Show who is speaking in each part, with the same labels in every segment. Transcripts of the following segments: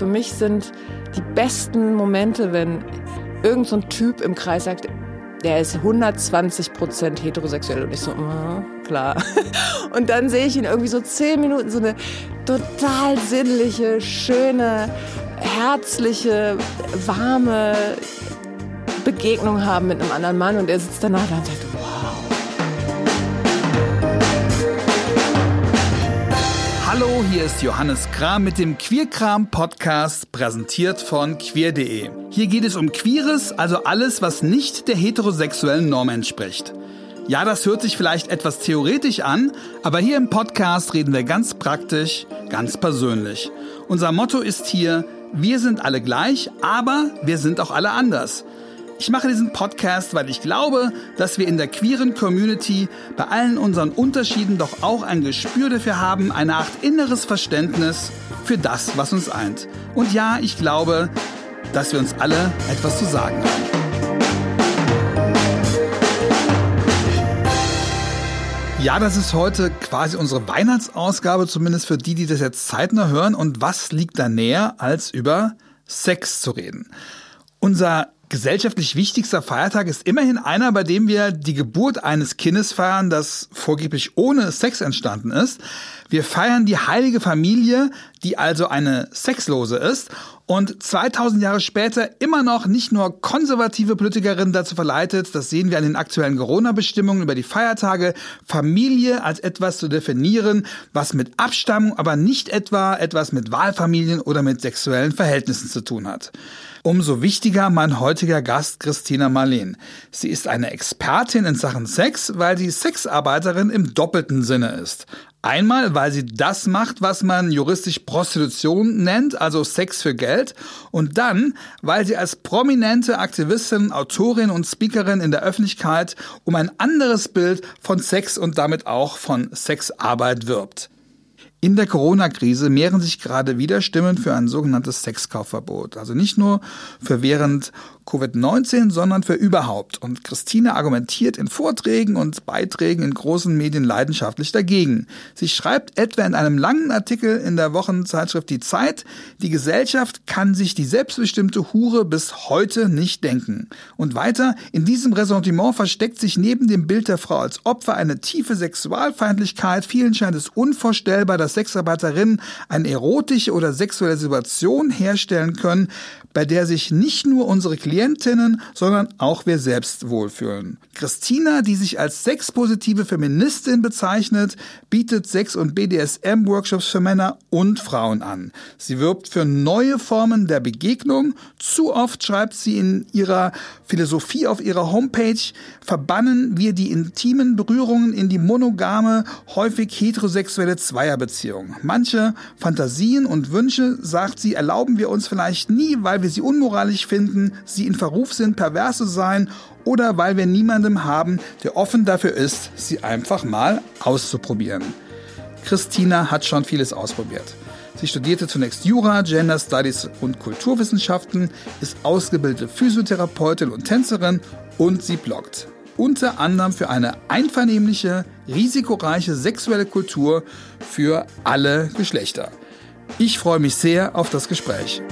Speaker 1: für mich sind die besten Momente, wenn irgend so ein Typ im Kreis sagt, der ist 120 Prozent heterosexuell und ich so, mm, klar. Und dann sehe ich ihn irgendwie so zehn Minuten so eine total sinnliche, schöne, herzliche, warme Begegnung haben mit einem anderen Mann und er sitzt danach da und sagt,
Speaker 2: Hier ist Johannes Kram mit dem Queerkram Podcast, präsentiert von queer.de. Hier geht es um Queeres, also alles, was nicht der heterosexuellen Norm entspricht. Ja, das hört sich vielleicht etwas theoretisch an, aber hier im Podcast reden wir ganz praktisch, ganz persönlich. Unser Motto ist hier, wir sind alle gleich, aber wir sind auch alle anders. Ich mache diesen Podcast, weil ich glaube, dass wir in der queeren Community bei allen unseren Unterschieden doch auch ein Gespür dafür haben, eine Art inneres Verständnis für das, was uns eint. Und ja, ich glaube, dass wir uns alle etwas zu sagen haben. Ja, das ist heute quasi unsere Weihnachtsausgabe, zumindest für die, die das jetzt zeitnah hören. Und was liegt da näher, als über Sex zu reden? Unser gesellschaftlich wichtigster Feiertag ist immerhin einer, bei dem wir die Geburt eines Kindes feiern, das vorgeblich ohne Sex entstanden ist. Wir feiern die heilige Familie, die also eine Sexlose ist und 2000 Jahre später immer noch nicht nur konservative Politikerinnen dazu verleitet, das sehen wir an den aktuellen Corona-Bestimmungen über die Feiertage, Familie als etwas zu definieren, was mit Abstammung, aber nicht etwa etwas mit Wahlfamilien oder mit sexuellen Verhältnissen zu tun hat. Umso wichtiger mein heutiger Gast Christina Marleen. Sie ist eine Expertin in Sachen Sex, weil sie Sexarbeiterin im doppelten Sinne ist. Einmal, weil sie das macht, was man juristisch Prostitution nennt, also Sex für Geld. Und dann, weil sie als prominente Aktivistin, Autorin und Speakerin in der Öffentlichkeit um ein anderes Bild von Sex und damit auch von Sexarbeit wirbt. In der Corona-Krise mehren sich gerade wieder Stimmen für ein sogenanntes Sexkaufverbot. Also nicht nur für während Covid-19, sondern für überhaupt. Und Christine argumentiert in Vorträgen und Beiträgen in großen Medien leidenschaftlich dagegen. Sie schreibt etwa in einem langen Artikel in der Wochenzeitschrift Die Zeit, die Gesellschaft kann sich die selbstbestimmte Hure bis heute nicht denken. Und weiter, in diesem Ressentiment versteckt sich neben dem Bild der Frau als Opfer eine tiefe Sexualfeindlichkeit. Vielen scheint es unvorstellbar, dass Sexarbeiterinnen eine erotische oder sexuelle Situation herstellen können, bei der sich nicht nur unsere Klientinnen, sondern auch wir selbst wohlfühlen. Christina, die sich als sexpositive Feministin bezeichnet, bietet Sex- und BDSM-Workshops für Männer und Frauen an. Sie wirbt für neue Formen der Begegnung. Zu oft schreibt sie in ihrer Philosophie auf ihrer Homepage, verbannen wir die intimen Berührungen in die monogame, häufig heterosexuelle Zweierbeziehung. Manche Fantasien und Wünsche, sagt sie, erlauben wir uns vielleicht nie, weil weil wir sie unmoralisch finden, sie in Verruf sind, pervers zu sein oder weil wir niemandem haben, der offen dafür ist, sie einfach mal auszuprobieren. Christina hat schon vieles ausprobiert. Sie studierte zunächst Jura, Gender Studies und Kulturwissenschaften, ist ausgebildete Physiotherapeutin und Tänzerin und sie bloggt. Unter anderem für eine einvernehmliche, risikoreiche sexuelle Kultur für alle Geschlechter. Ich freue mich sehr auf das Gespräch.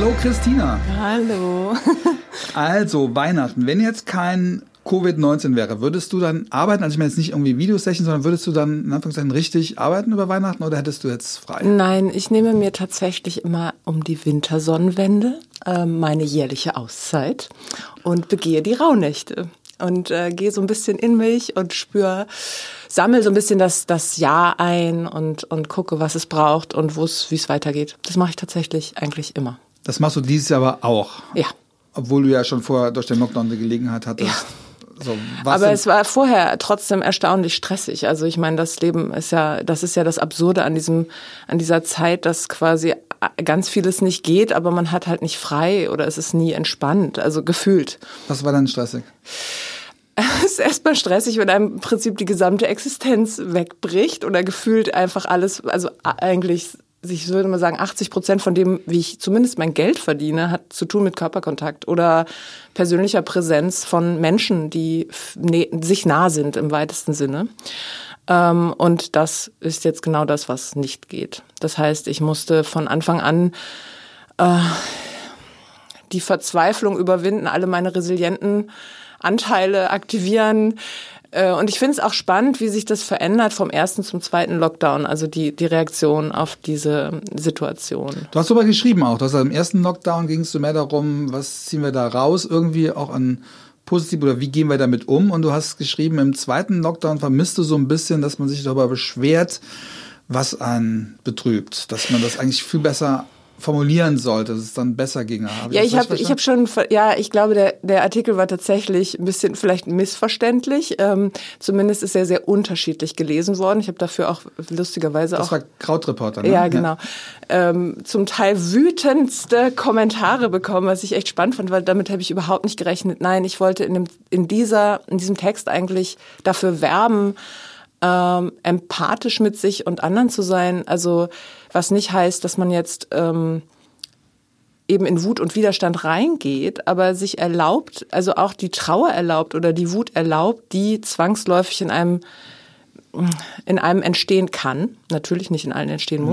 Speaker 2: Hallo Christina.
Speaker 1: Hallo.
Speaker 2: also Weihnachten, wenn jetzt kein Covid-19 wäre, würdest du dann arbeiten? Also ich meine jetzt nicht irgendwie Videosession, sondern würdest du dann in Anführungszeichen richtig arbeiten über Weihnachten oder hättest du jetzt frei?
Speaker 1: Nein, ich nehme mir tatsächlich immer um die Wintersonnenwende äh, meine jährliche Auszeit und begehe die Rauhnächte und äh, gehe so ein bisschen in mich und spüre, sammle so ein bisschen das, das Jahr ein und, und gucke, was es braucht und wo es, wie es weitergeht. Das mache ich tatsächlich eigentlich immer.
Speaker 2: Das machst du dieses Jahr aber auch.
Speaker 1: Ja.
Speaker 2: Obwohl du ja schon vorher durch den Lockdown die Gelegenheit hattest. Ja.
Speaker 1: So, aber denn? es war vorher trotzdem erstaunlich stressig. Also ich meine, das Leben ist ja, das ist ja das Absurde an diesem, an dieser Zeit, dass quasi ganz vieles nicht geht, aber man hat halt nicht frei oder es ist nie entspannt, also gefühlt.
Speaker 2: Was war denn stressig?
Speaker 1: Es ist erstmal stressig, wenn einem im Prinzip die gesamte Existenz wegbricht oder gefühlt einfach alles, also eigentlich ich würde mal sagen, 80 Prozent von dem, wie ich zumindest mein Geld verdiene, hat zu tun mit Körperkontakt oder persönlicher Präsenz von Menschen, die sich nah sind im weitesten Sinne. Ähm, und das ist jetzt genau das, was nicht geht. Das heißt, ich musste von Anfang an äh, die Verzweiflung überwinden, alle meine resilienten Anteile aktivieren, und ich finde es auch spannend, wie sich das verändert vom ersten zum zweiten Lockdown, also die, die Reaktion auf diese Situation.
Speaker 2: Du hast darüber geschrieben auch, dass im ersten Lockdown ging es so mehr darum, was ziehen wir da raus, irgendwie auch an positiv oder wie gehen wir damit um? Und du hast geschrieben, im zweiten Lockdown vermisst du so ein bisschen, dass man sich darüber beschwert, was einen betrübt, dass man das eigentlich viel besser formulieren sollte, dass es dann besser ginge.
Speaker 1: Hab ja, ich habe ich hab schon, ja, ich glaube, der, der Artikel war tatsächlich ein bisschen vielleicht missverständlich. Ähm, zumindest ist er sehr unterschiedlich gelesen worden. Ich habe dafür auch lustigerweise
Speaker 2: das
Speaker 1: auch.
Speaker 2: Das war Krautreporter, ne?
Speaker 1: Ja, genau. Ja. Ähm, zum Teil wütendste Kommentare bekommen, was ich echt spannend fand, weil damit habe ich überhaupt nicht gerechnet. Nein, ich wollte in, dem, in, dieser, in diesem Text eigentlich dafür werben, ähm, empathisch mit sich und anderen zu sein. Also was nicht heißt, dass man jetzt ähm, eben in Wut und Widerstand reingeht, aber sich erlaubt, also auch die Trauer erlaubt oder die Wut erlaubt, die zwangsläufig in einem in einem entstehen kann, natürlich nicht in allen entstehen mhm.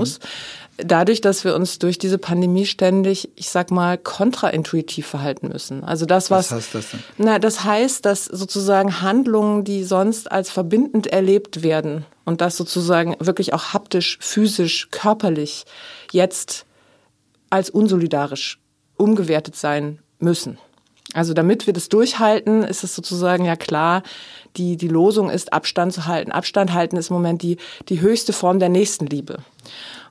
Speaker 1: Dadurch, dass wir uns durch diese Pandemie ständig, ich sag mal, kontraintuitiv verhalten müssen. Also das, was.
Speaker 2: Was heißt das denn?
Speaker 1: Na, das heißt, dass sozusagen Handlungen, die sonst als verbindend erlebt werden und das sozusagen wirklich auch haptisch, physisch, körperlich jetzt als unsolidarisch umgewertet sein müssen. Also damit wir das durchhalten, ist es sozusagen ja klar, die, die Losung ist, Abstand zu halten. Abstand halten ist im Moment die, die höchste Form der Nächstenliebe.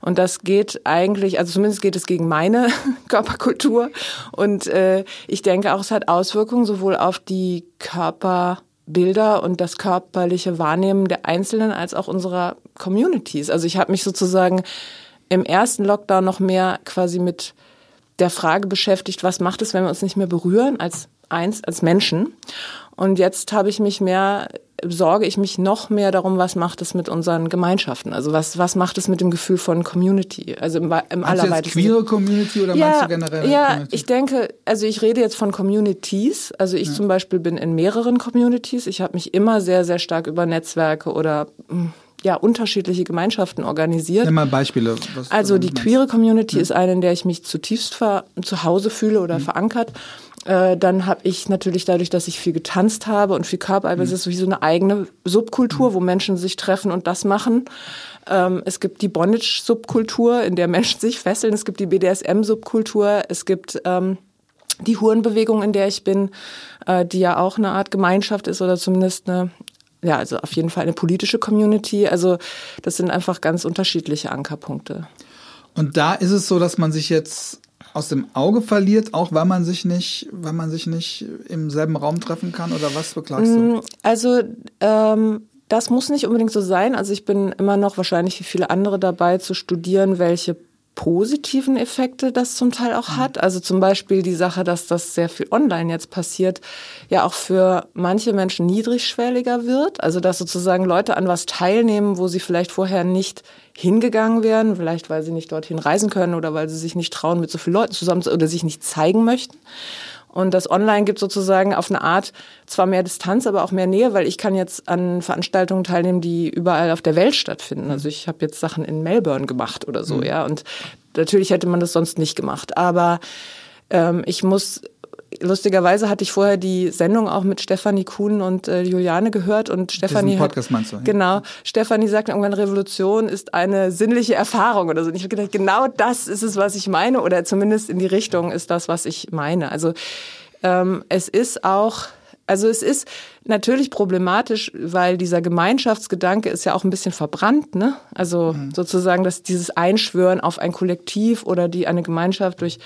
Speaker 1: Und das geht eigentlich, also zumindest geht es gegen meine Körperkultur. Und äh, ich denke auch, es hat Auswirkungen sowohl auf die Körperbilder und das körperliche Wahrnehmen der Einzelnen als auch unserer Communities. Also ich habe mich sozusagen im ersten Lockdown noch mehr quasi mit der Frage beschäftigt, was macht es, wenn wir uns nicht mehr berühren als eins, als Menschen. Und jetzt habe ich mich mehr, sorge ich mich noch mehr darum, was macht es mit unseren Gemeinschaften? Also was, was macht es mit dem Gefühl von Community? Also im, im
Speaker 2: meinst allerweitesten. Du queere Community oder ja, meinst du generell?
Speaker 1: Ja, Community? ich denke, also ich rede jetzt von Communities. Also ich ja. zum Beispiel bin in mehreren Communities. Ich habe mich immer sehr, sehr stark über Netzwerke oder hm, ja, unterschiedliche Gemeinschaften organisiert.
Speaker 2: Nimm mal Beispiele.
Speaker 1: Also die queere Community ja. ist eine, in der ich mich zutiefst zu Hause fühle oder mhm. verankert. Äh, dann habe ich natürlich dadurch, dass ich viel getanzt habe und viel Körperarbeit, mhm. ist wie so eine eigene Subkultur, mhm. wo Menschen sich treffen und das machen. Ähm, es gibt die Bondage-Subkultur, in der Menschen sich fesseln. Es gibt die BDSM-Subkultur. Es gibt ähm, die Hurenbewegung, in der ich bin, äh, die ja auch eine Art Gemeinschaft ist oder zumindest eine ja, also auf jeden Fall eine politische Community. Also das sind einfach ganz unterschiedliche Ankerpunkte.
Speaker 2: Und da ist es so, dass man sich jetzt aus dem Auge verliert, auch weil man sich nicht, weil man sich nicht im selben Raum treffen kann oder was beklagst du? Mm,
Speaker 1: also ähm, das muss nicht unbedingt so sein. Also ich bin immer noch wahrscheinlich wie viele andere dabei zu studieren, welche positiven Effekte das zum Teil auch hat. Also zum Beispiel die Sache, dass das sehr viel online jetzt passiert, ja auch für manche Menschen niedrigschwelliger wird. Also dass sozusagen Leute an was teilnehmen, wo sie vielleicht vorher nicht hingegangen wären, vielleicht weil sie nicht dorthin reisen können oder weil sie sich nicht trauen, mit so vielen Leuten zusammen zu, oder sich nicht zeigen möchten. Und das Online gibt sozusagen auf eine Art zwar mehr Distanz, aber auch mehr Nähe, weil ich kann jetzt an Veranstaltungen teilnehmen, die überall auf der Welt stattfinden. Also ich habe jetzt Sachen in Melbourne gemacht oder so, mhm. ja. Und natürlich hätte man das sonst nicht gemacht. Aber ähm, ich muss lustigerweise hatte ich vorher die Sendung auch mit Stefanie Kuhn und äh, Juliane gehört und Stefanie
Speaker 2: Podcast meinst du? Ja.
Speaker 1: Genau. Stefanie sagt irgendwann Revolution ist eine sinnliche Erfahrung oder so. Und ich habe gedacht, genau das ist es, was ich meine oder zumindest in die Richtung ist das, was ich meine. Also ähm, es ist auch also es ist natürlich problematisch, weil dieser Gemeinschaftsgedanke ist ja auch ein bisschen verbrannt, ne? Also mhm. sozusagen, dass dieses Einschwören auf ein Kollektiv oder die eine Gemeinschaft durch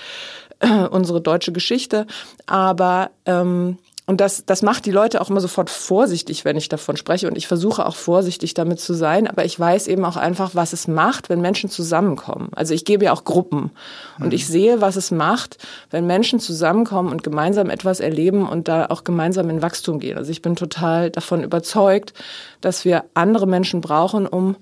Speaker 1: unsere deutsche Geschichte. Aber ähm, und das, das macht die Leute auch immer sofort vorsichtig, wenn ich davon spreche. Und ich versuche auch vorsichtig damit zu sein. Aber ich weiß eben auch einfach, was es macht, wenn Menschen zusammenkommen. Also ich gebe ja auch Gruppen. Und mhm. ich sehe, was es macht, wenn Menschen zusammenkommen und gemeinsam etwas erleben und da auch gemeinsam in Wachstum gehen. Also ich bin total davon überzeugt, dass wir andere Menschen brauchen, um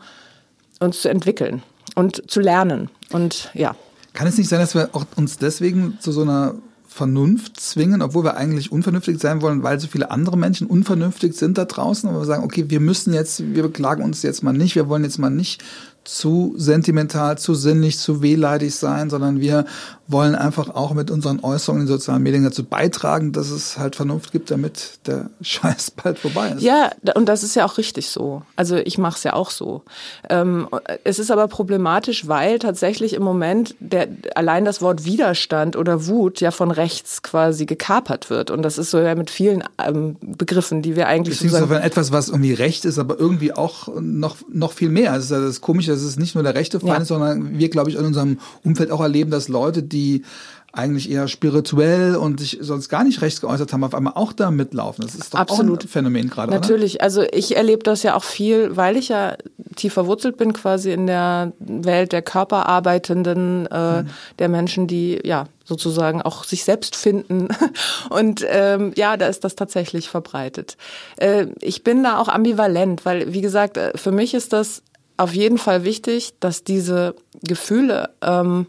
Speaker 1: uns zu entwickeln und zu lernen. Und ja.
Speaker 2: Kann es nicht sein, dass wir uns deswegen zu so einer Vernunft zwingen, obwohl wir eigentlich unvernünftig sein wollen, weil so viele andere Menschen unvernünftig sind da draußen. Und wir sagen, okay, wir müssen jetzt, wir beklagen uns jetzt mal nicht, wir wollen jetzt mal nicht zu sentimental, zu sinnlich, zu wehleidig sein, sondern wir wollen einfach auch mit unseren Äußerungen in den sozialen Medien dazu beitragen, dass es halt Vernunft gibt, damit der Scheiß bald vorbei ist.
Speaker 1: Ja, und das ist ja auch richtig so. Also ich mache es ja auch so. Ähm, es ist aber problematisch, weil tatsächlich im Moment der, allein das Wort Widerstand oder Wut ja von rechts quasi gekapert wird. Und das ist so ja mit vielen ähm, Begriffen, die wir eigentlich
Speaker 2: Beziehungsweise etwas, was irgendwie recht ist, aber irgendwie auch noch, noch viel mehr. Das ist ja das Komische, dass es nicht nur der rechte Feind ja. ist, sondern wir, glaube ich, in unserem Umfeld auch erleben, dass Leute, die die eigentlich eher spirituell und sich sonst gar nicht rechts geäußert haben, auf einmal auch da mitlaufen. Das ist doch Absolut. auch ein Phänomen gerade.
Speaker 1: Natürlich,
Speaker 2: oder?
Speaker 1: also ich erlebe das ja auch viel, weil ich ja tief verwurzelt bin quasi in der Welt der Körperarbeitenden, äh, mhm. der Menschen, die ja sozusagen auch sich selbst finden. Und ähm, ja, da ist das tatsächlich verbreitet. Äh, ich bin da auch ambivalent, weil wie gesagt, äh, für mich ist das auf jeden Fall wichtig, dass diese Gefühle ähm,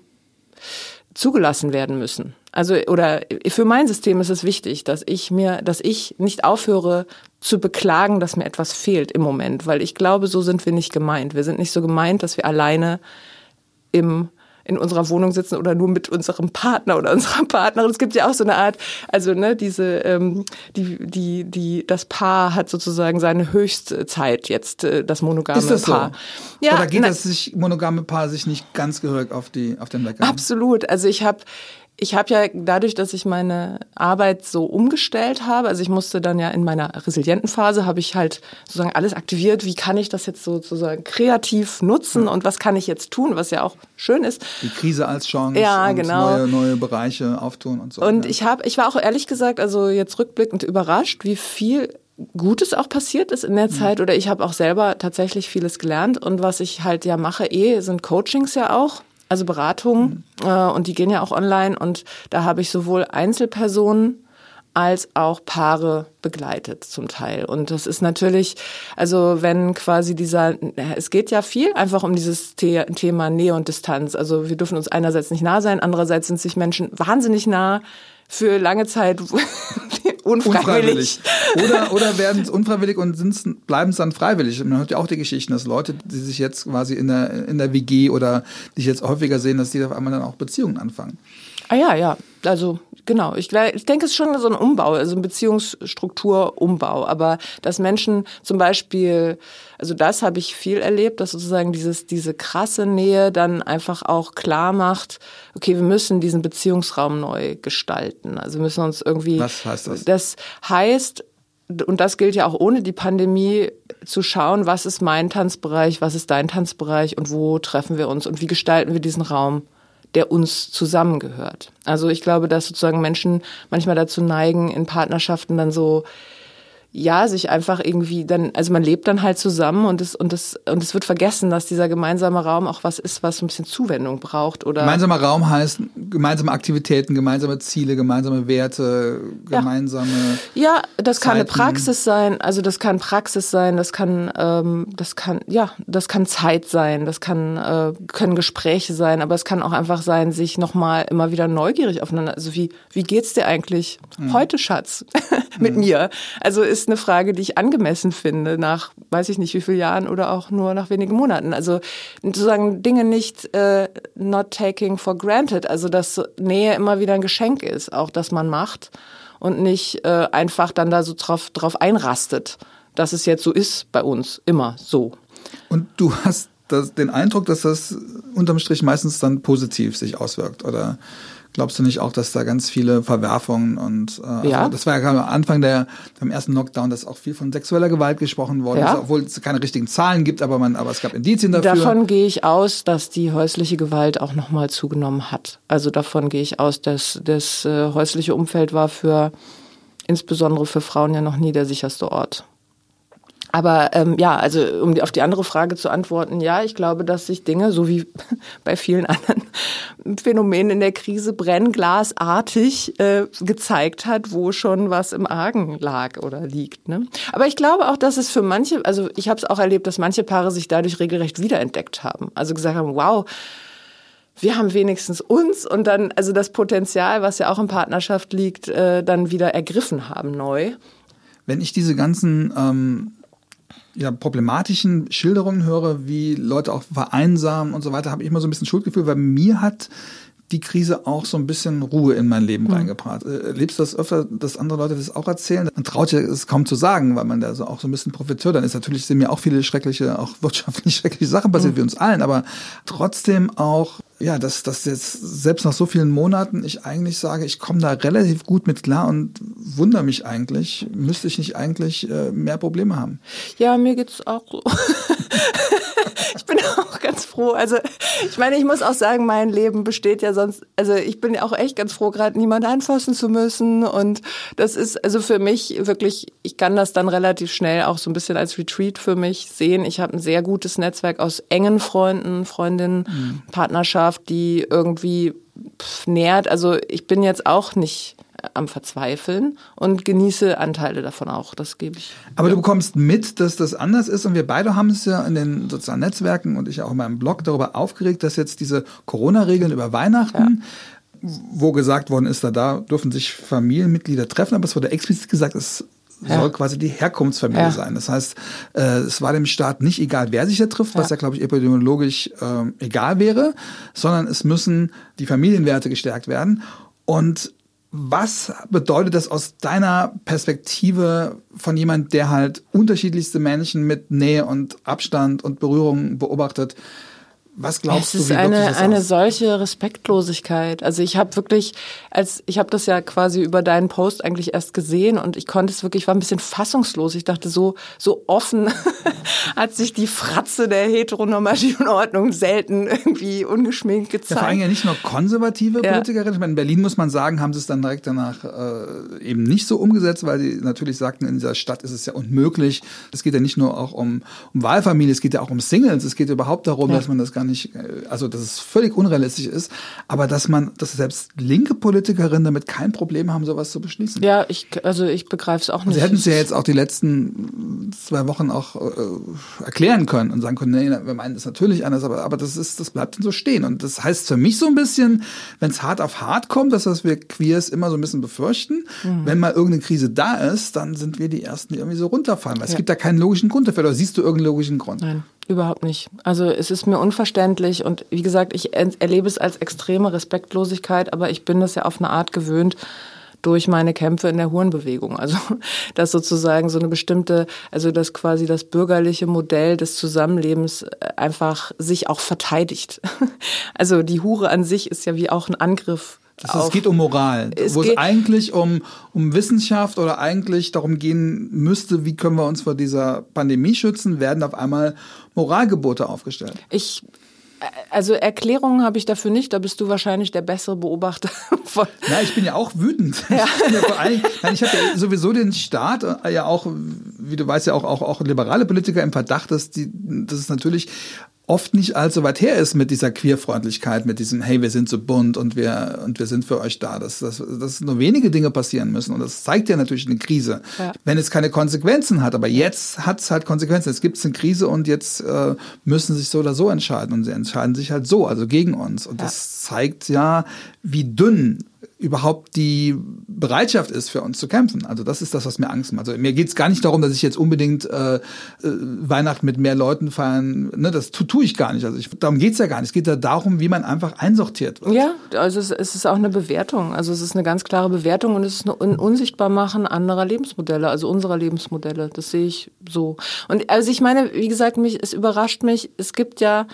Speaker 1: zugelassen werden müssen. Also oder für mein System ist es wichtig, dass ich mir, dass ich nicht aufhöre zu beklagen, dass mir etwas fehlt im Moment, weil ich glaube, so sind wir nicht gemeint. Wir sind nicht so gemeint, dass wir alleine im in unserer Wohnung sitzen oder nur mit unserem Partner oder unserer Partnerin. Es gibt ja auch so eine Art, also ne, diese, ähm, die, die, die, das Paar hat sozusagen seine Höchstzeit jetzt, äh, das monogame
Speaker 2: Ist das
Speaker 1: Paar.
Speaker 2: So? Ja, oder geht na, das sich monogame Paar sich nicht ganz gehörig auf die auf den Wecker?
Speaker 1: Absolut. Also ich habe ich habe ja dadurch, dass ich meine Arbeit so umgestellt habe, also ich musste dann ja in meiner resilienten Phase, habe ich halt sozusagen alles aktiviert, wie kann ich das jetzt sozusagen kreativ nutzen und was kann ich jetzt tun, was ja auch schön ist.
Speaker 2: Die Krise als Chance
Speaker 1: ja, genau.
Speaker 2: neue, neue Bereiche auftun und so.
Speaker 1: Und ja. ich habe, ich war auch ehrlich gesagt, also jetzt rückblickend überrascht, wie viel Gutes auch passiert ist in der mhm. Zeit oder ich habe auch selber tatsächlich vieles gelernt und was ich halt ja mache eh sind Coachings ja auch also Beratungen, mhm. äh, und die gehen ja auch online. Und da habe ich sowohl Einzelpersonen als auch Paare begleitet zum Teil. Und das ist natürlich, also wenn quasi dieser, es geht ja viel einfach um dieses The Thema Nähe und Distanz. Also wir dürfen uns einerseits nicht nah sein, andererseits sind sich Menschen wahnsinnig nah für lange Zeit unfreiwillig. unfreiwillig.
Speaker 2: Oder, oder werden es unfreiwillig und bleiben es dann freiwillig. Man hört ja auch die Geschichten, dass Leute, die sich jetzt quasi in der, in der WG oder die ich jetzt häufiger sehen, dass die auf einmal dann auch Beziehungen anfangen.
Speaker 1: Ah ja, ja. Also genau. Ich, ich denke, es ist schon so ein Umbau, also ein Beziehungsstrukturumbau. Aber dass Menschen zum Beispiel, also das habe ich viel erlebt, dass sozusagen dieses, diese krasse Nähe dann einfach auch klar macht, okay, wir müssen diesen Beziehungsraum neu gestalten. Also wir müssen uns irgendwie.
Speaker 2: Was heißt das?
Speaker 1: Das heißt, und das gilt ja auch ohne die Pandemie, zu schauen, was ist mein Tanzbereich, was ist dein Tanzbereich und wo treffen wir uns und wie gestalten wir diesen Raum der uns zusammengehört. Also ich glaube, dass sozusagen Menschen manchmal dazu neigen, in Partnerschaften dann so ja, sich einfach irgendwie dann, also man lebt dann halt zusammen und es, und es, und es wird vergessen, dass dieser gemeinsame Raum auch was ist, was ein bisschen Zuwendung braucht oder.
Speaker 2: Gemeinsamer Raum heißt gemeinsame Aktivitäten, gemeinsame Ziele, gemeinsame Werte, gemeinsame.
Speaker 1: Ja, ja das kann Zeiten. eine Praxis sein, also das kann Praxis sein, das kann, ähm, das kann, ja, das kann Zeit sein, das kann, äh, können Gespräche sein, aber es kann auch einfach sein, sich nochmal immer wieder neugierig aufeinander, also wie, wie geht's dir eigentlich mhm. heute, Schatz, mit mhm. mir? Also ist ist eine Frage, die ich angemessen finde, nach weiß ich nicht wie vielen Jahren oder auch nur nach wenigen Monaten. Also sozusagen Dinge nicht äh, not taking for granted, also dass Nähe immer wieder ein Geschenk ist, auch dass man macht und nicht äh, einfach dann da so drauf, drauf einrastet, dass es jetzt so ist bei uns, immer so.
Speaker 2: Und du hast das, den Eindruck, dass das unterm Strich meistens dann positiv sich auswirkt, oder? Glaubst du nicht auch, dass da ganz viele Verwerfungen und äh,
Speaker 1: ja.
Speaker 2: Also das war ja am Anfang der beim ersten Lockdown, dass auch viel von sexueller Gewalt gesprochen worden ja. ist, obwohl es keine richtigen Zahlen gibt, aber man, aber es gab Indizien dafür.
Speaker 1: Davon gehe ich aus, dass die häusliche Gewalt auch nochmal zugenommen hat. Also davon gehe ich aus, dass das äh, häusliche Umfeld war für insbesondere für Frauen ja noch nie der sicherste Ort. Aber ähm, ja, also um die, auf die andere Frage zu antworten, ja, ich glaube, dass sich Dinge, so wie bei vielen anderen Phänomenen in der Krise, brennglasartig äh, gezeigt hat, wo schon was im Argen lag oder liegt. Ne? Aber ich glaube auch, dass es für manche, also ich habe es auch erlebt, dass manche Paare sich dadurch regelrecht wiederentdeckt haben. Also gesagt haben, wow, wir haben wenigstens uns und dann, also das Potenzial, was ja auch in Partnerschaft liegt, äh, dann wieder ergriffen haben neu.
Speaker 2: Wenn ich diese ganzen ähm, ja, problematischen Schilderungen höre, wie Leute auch vereinsamen und so weiter, habe ich immer so ein bisschen Schuldgefühl, weil mir hat die Krise auch so ein bisschen Ruhe in mein Leben mhm. reingebracht. Äh, lebst du das öfter, dass andere Leute das auch erzählen? Man traut ja es kaum zu sagen, weil man da so auch so ein bisschen Profiteur dann ist. Natürlich sind mir auch viele schreckliche, auch wirtschaftlich schreckliche Sachen passiert, mhm. wie uns allen, aber trotzdem auch ja, dass, dass jetzt selbst nach so vielen Monaten ich eigentlich sage, ich komme da relativ gut mit klar und wundere mich eigentlich, müsste ich nicht eigentlich äh, mehr Probleme haben?
Speaker 1: Ja, mir geht's auch so. ich bin auch ganz froh. Also ich meine, ich muss auch sagen, mein Leben besteht ja sonst, also ich bin ja auch echt ganz froh, gerade niemand anfassen zu müssen. Und das ist also für mich wirklich, ich kann das dann relativ schnell auch so ein bisschen als Retreat für mich sehen. Ich habe ein sehr gutes Netzwerk aus engen Freunden, Freundinnen, mhm. Partnerschaft, die irgendwie nährt. Also ich bin jetzt auch nicht am Verzweifeln und genieße Anteile davon auch. Das gebe ich.
Speaker 2: Aber ja. du bekommst mit, dass das anders ist und wir beide haben es ja in den sozialen Netzwerken und ich auch in meinem Blog darüber aufgeregt, dass jetzt diese Corona-Regeln über Weihnachten ja. wo gesagt worden ist, da, da dürfen sich Familienmitglieder treffen, aber es wurde explizit gesagt, es ja. soll quasi die Herkunftsfamilie ja. sein. Das heißt, äh, es war dem Staat nicht egal, wer sich da trifft, ja. was ja, glaube ich, epidemiologisch äh, egal wäre, sondern es müssen die Familienwerte gestärkt werden. Und was bedeutet das aus deiner Perspektive von jemand, der halt unterschiedlichste Menschen mit Nähe und Abstand und Berührung beobachtet? Was glaubst
Speaker 1: es
Speaker 2: du?
Speaker 1: Ist eine, eine solche Respektlosigkeit. Also ich habe wirklich, als ich habe das ja quasi über deinen Post eigentlich erst gesehen und ich konnte es wirklich, war ein bisschen fassungslos. Ich dachte, so, so offen hat sich die Fratze der heteronormativen Ordnung selten irgendwie ungeschminkt gezeigt. Ja,
Speaker 2: vor allem ja nicht nur konservative ja. Politikerinnen. Ich meine, in Berlin muss man sagen, haben sie es dann direkt danach äh, eben nicht so umgesetzt, weil sie natürlich sagten, in dieser Stadt ist es ja unmöglich. Es geht ja nicht nur auch um, um Wahlfamilie, es geht ja auch um Singles. Es geht überhaupt darum, ja. dass man das gar nicht nicht, äh, also dass es völlig unrealistisch ist, aber dass man, dass selbst linke Politikerinnen damit kein Problem haben, sowas zu beschließen.
Speaker 1: Ja, ich, also ich begreife es auch nicht.
Speaker 2: Sie hätten es ja jetzt auch die letzten zwei Wochen auch äh, erklären können und sagen können, nee, wir meinen das natürlich anders, aber, aber das ist, das bleibt dann so stehen. Und das heißt für mich so ein bisschen, wenn es hart auf hart kommt, dass was wir Queers immer so ein bisschen befürchten, mhm. wenn mal irgendeine Krise da ist, dann sind wir die Ersten, die irgendwie so runterfallen. Weil ja. es gibt da keinen logischen Grund dafür. Oder siehst du irgendeinen logischen Grund?
Speaker 1: Nein. Überhaupt nicht. Also es ist mir unverständlich und wie gesagt, ich erlebe es als extreme Respektlosigkeit, aber ich bin das ja auf eine Art gewöhnt durch meine Kämpfe in der Hurenbewegung. Also dass sozusagen so eine bestimmte, also dass quasi das bürgerliche Modell des Zusammenlebens äh, einfach sich auch verteidigt. Also die Hure an sich ist ja wie auch ein Angriff
Speaker 2: also es geht um Moral, es wo es eigentlich um, um Wissenschaft oder eigentlich darum gehen müsste, wie können wir uns vor dieser Pandemie schützen, werden auf einmal Moralgebote aufgestellt.
Speaker 1: Ich also Erklärungen habe ich dafür nicht, da bist du wahrscheinlich der bessere Beobachter von.
Speaker 2: Ja, ich bin ja auch wütend. Ja. Ich, ja allem, ich habe ja sowieso den Staat äh, ja auch, wie du weißt ja auch, auch, auch liberale Politiker im Verdacht, dass die, dass es natürlich oft nicht allzu weit her ist mit dieser Queerfreundlichkeit, mit diesem, hey, wir sind so bunt und wir, und wir sind für euch da. Dass, dass, dass nur wenige Dinge passieren müssen. Und das zeigt ja natürlich eine Krise, ja. wenn es keine Konsequenzen hat. Aber jetzt hat es halt Konsequenzen. Jetzt gibt es eine Krise und jetzt äh, müssen sich so oder so entscheiden. Und sie entscheiden sich halt so, also gegen uns. Und ja. das zeigt ja, wie dünn überhaupt die Bereitschaft ist, für uns zu kämpfen. Also das ist das, was mir Angst macht. Also mir geht es gar nicht darum, dass ich jetzt unbedingt äh, äh, Weihnachten mit mehr Leuten feiern. Ne, das tue tu ich gar nicht. Also ich, darum geht's ja gar nicht. Es geht ja darum, wie man einfach einsortiert
Speaker 1: wird. Ja, also es, es ist auch eine Bewertung. Also es ist eine ganz klare Bewertung und es ist ein Unsichtbarmachen anderer Lebensmodelle, also unserer Lebensmodelle. Das sehe ich so. Und also ich meine, wie gesagt, mich, es überrascht mich, es gibt ja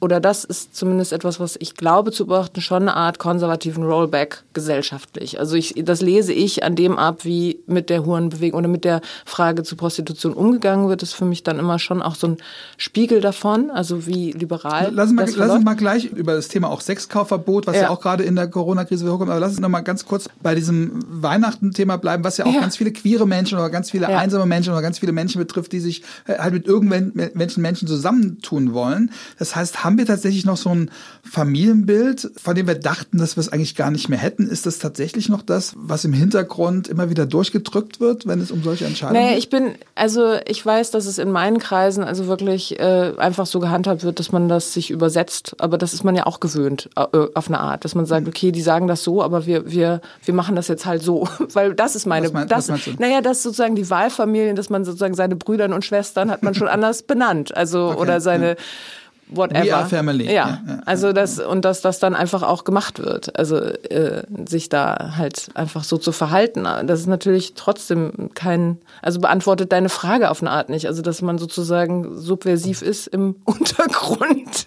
Speaker 1: oder das ist zumindest etwas, was ich glaube zu beobachten, schon eine Art konservativen Rollback gesellschaftlich. Also ich, das lese ich an dem ab, wie mit der Hurenbewegung oder mit der Frage zu Prostitution umgegangen wird, ist für mich dann immer schon auch so ein Spiegel davon, also wie liberal.
Speaker 2: Lass uns mal, lass uns mal gleich über das Thema auch Sexkaufverbot, was ja, ja auch gerade in der Corona-Krise hochkommt, aber lass uns noch mal ganz kurz bei diesem Weihnachten-Thema bleiben, was ja auch ja. ganz viele queere Menschen oder ganz viele ja. einsame Menschen oder ganz viele Menschen betrifft, die sich halt mit irgendwelchen Menschen, Menschen zusammentun wollen. Das heißt, haben wir tatsächlich noch so ein Familienbild, von dem wir dachten, dass wir es eigentlich gar nicht mehr hätten. Ist das tatsächlich noch das, was im Hintergrund immer wieder durchgedrückt wird, wenn es um solche Entscheidungen geht?
Speaker 1: ich bin, also ich weiß, dass es in meinen Kreisen also wirklich äh, einfach so gehandhabt wird, dass man das sich übersetzt. Aber das ist man ja auch gewöhnt äh, auf eine Art, dass man sagt, okay, die sagen das so, aber wir, wir, wir machen das jetzt halt so. Weil das ist meine,
Speaker 2: Was mein-
Speaker 1: das,
Speaker 2: was
Speaker 1: naja, das ist sozusagen die Wahlfamilien, dass man sozusagen seine Brüder und Schwestern hat man schon anders benannt. Also, oder seine, whatever.
Speaker 2: We are family.
Speaker 1: Ja,
Speaker 2: Ja, ja,
Speaker 1: also das und dass das dann einfach auch gemacht wird. Also äh, sich da halt einfach so zu verhalten. Das ist natürlich trotzdem kein, also beantwortet deine Frage auf eine Art nicht. Also dass man sozusagen subversiv ist im Untergrund.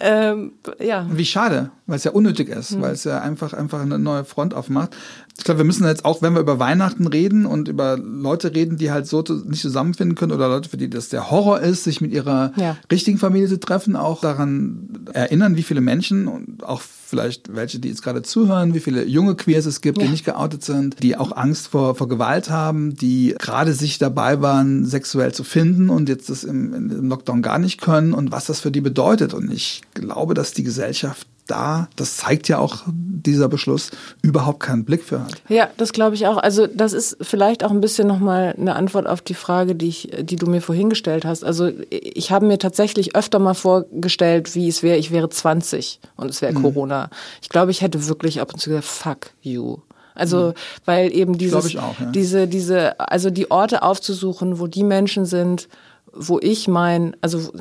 Speaker 1: Ja, ähm, ja.
Speaker 2: Wie schade, weil es ja unnötig ist,
Speaker 1: Hm.
Speaker 2: weil es ja einfach, einfach eine neue Front aufmacht. Ich glaube, wir müssen jetzt auch, wenn wir über Weihnachten reden und über Leute reden, die halt so nicht zusammenfinden können oder Leute, für die das der Horror ist, sich mit ihrer
Speaker 1: Ja.
Speaker 2: richtigen Familie zu treffen, auch daran erinnern, wie viele Menschen und auch vielleicht welche, die jetzt gerade zuhören, wie viele junge Queers es gibt, die
Speaker 1: Ja.
Speaker 2: nicht geoutet sind, die auch Angst vor, vor Gewalt haben, die gerade sich dabei waren, sexuell zu finden und jetzt das im, im Lockdown gar nicht können und was das für die bedeutet. Und ich glaube, dass die Gesellschaft da, das zeigt ja auch dieser Beschluss, überhaupt keinen Blick für hat.
Speaker 1: Ja, das glaube ich auch. Also das ist vielleicht auch ein bisschen nochmal eine Antwort auf die Frage, die, ich, die du mir vorhin gestellt hast. Also ich habe mir tatsächlich öfter mal vorgestellt, wie es wäre, ich wäre 20 und es wäre Corona. Ich glaube, ich hätte wirklich ab und zu gesagt, fuck you. Also, weil eben dieses,
Speaker 2: auch, ja.
Speaker 1: diese, diese, also die Orte aufzusuchen, wo die Menschen sind, wo ich mein, also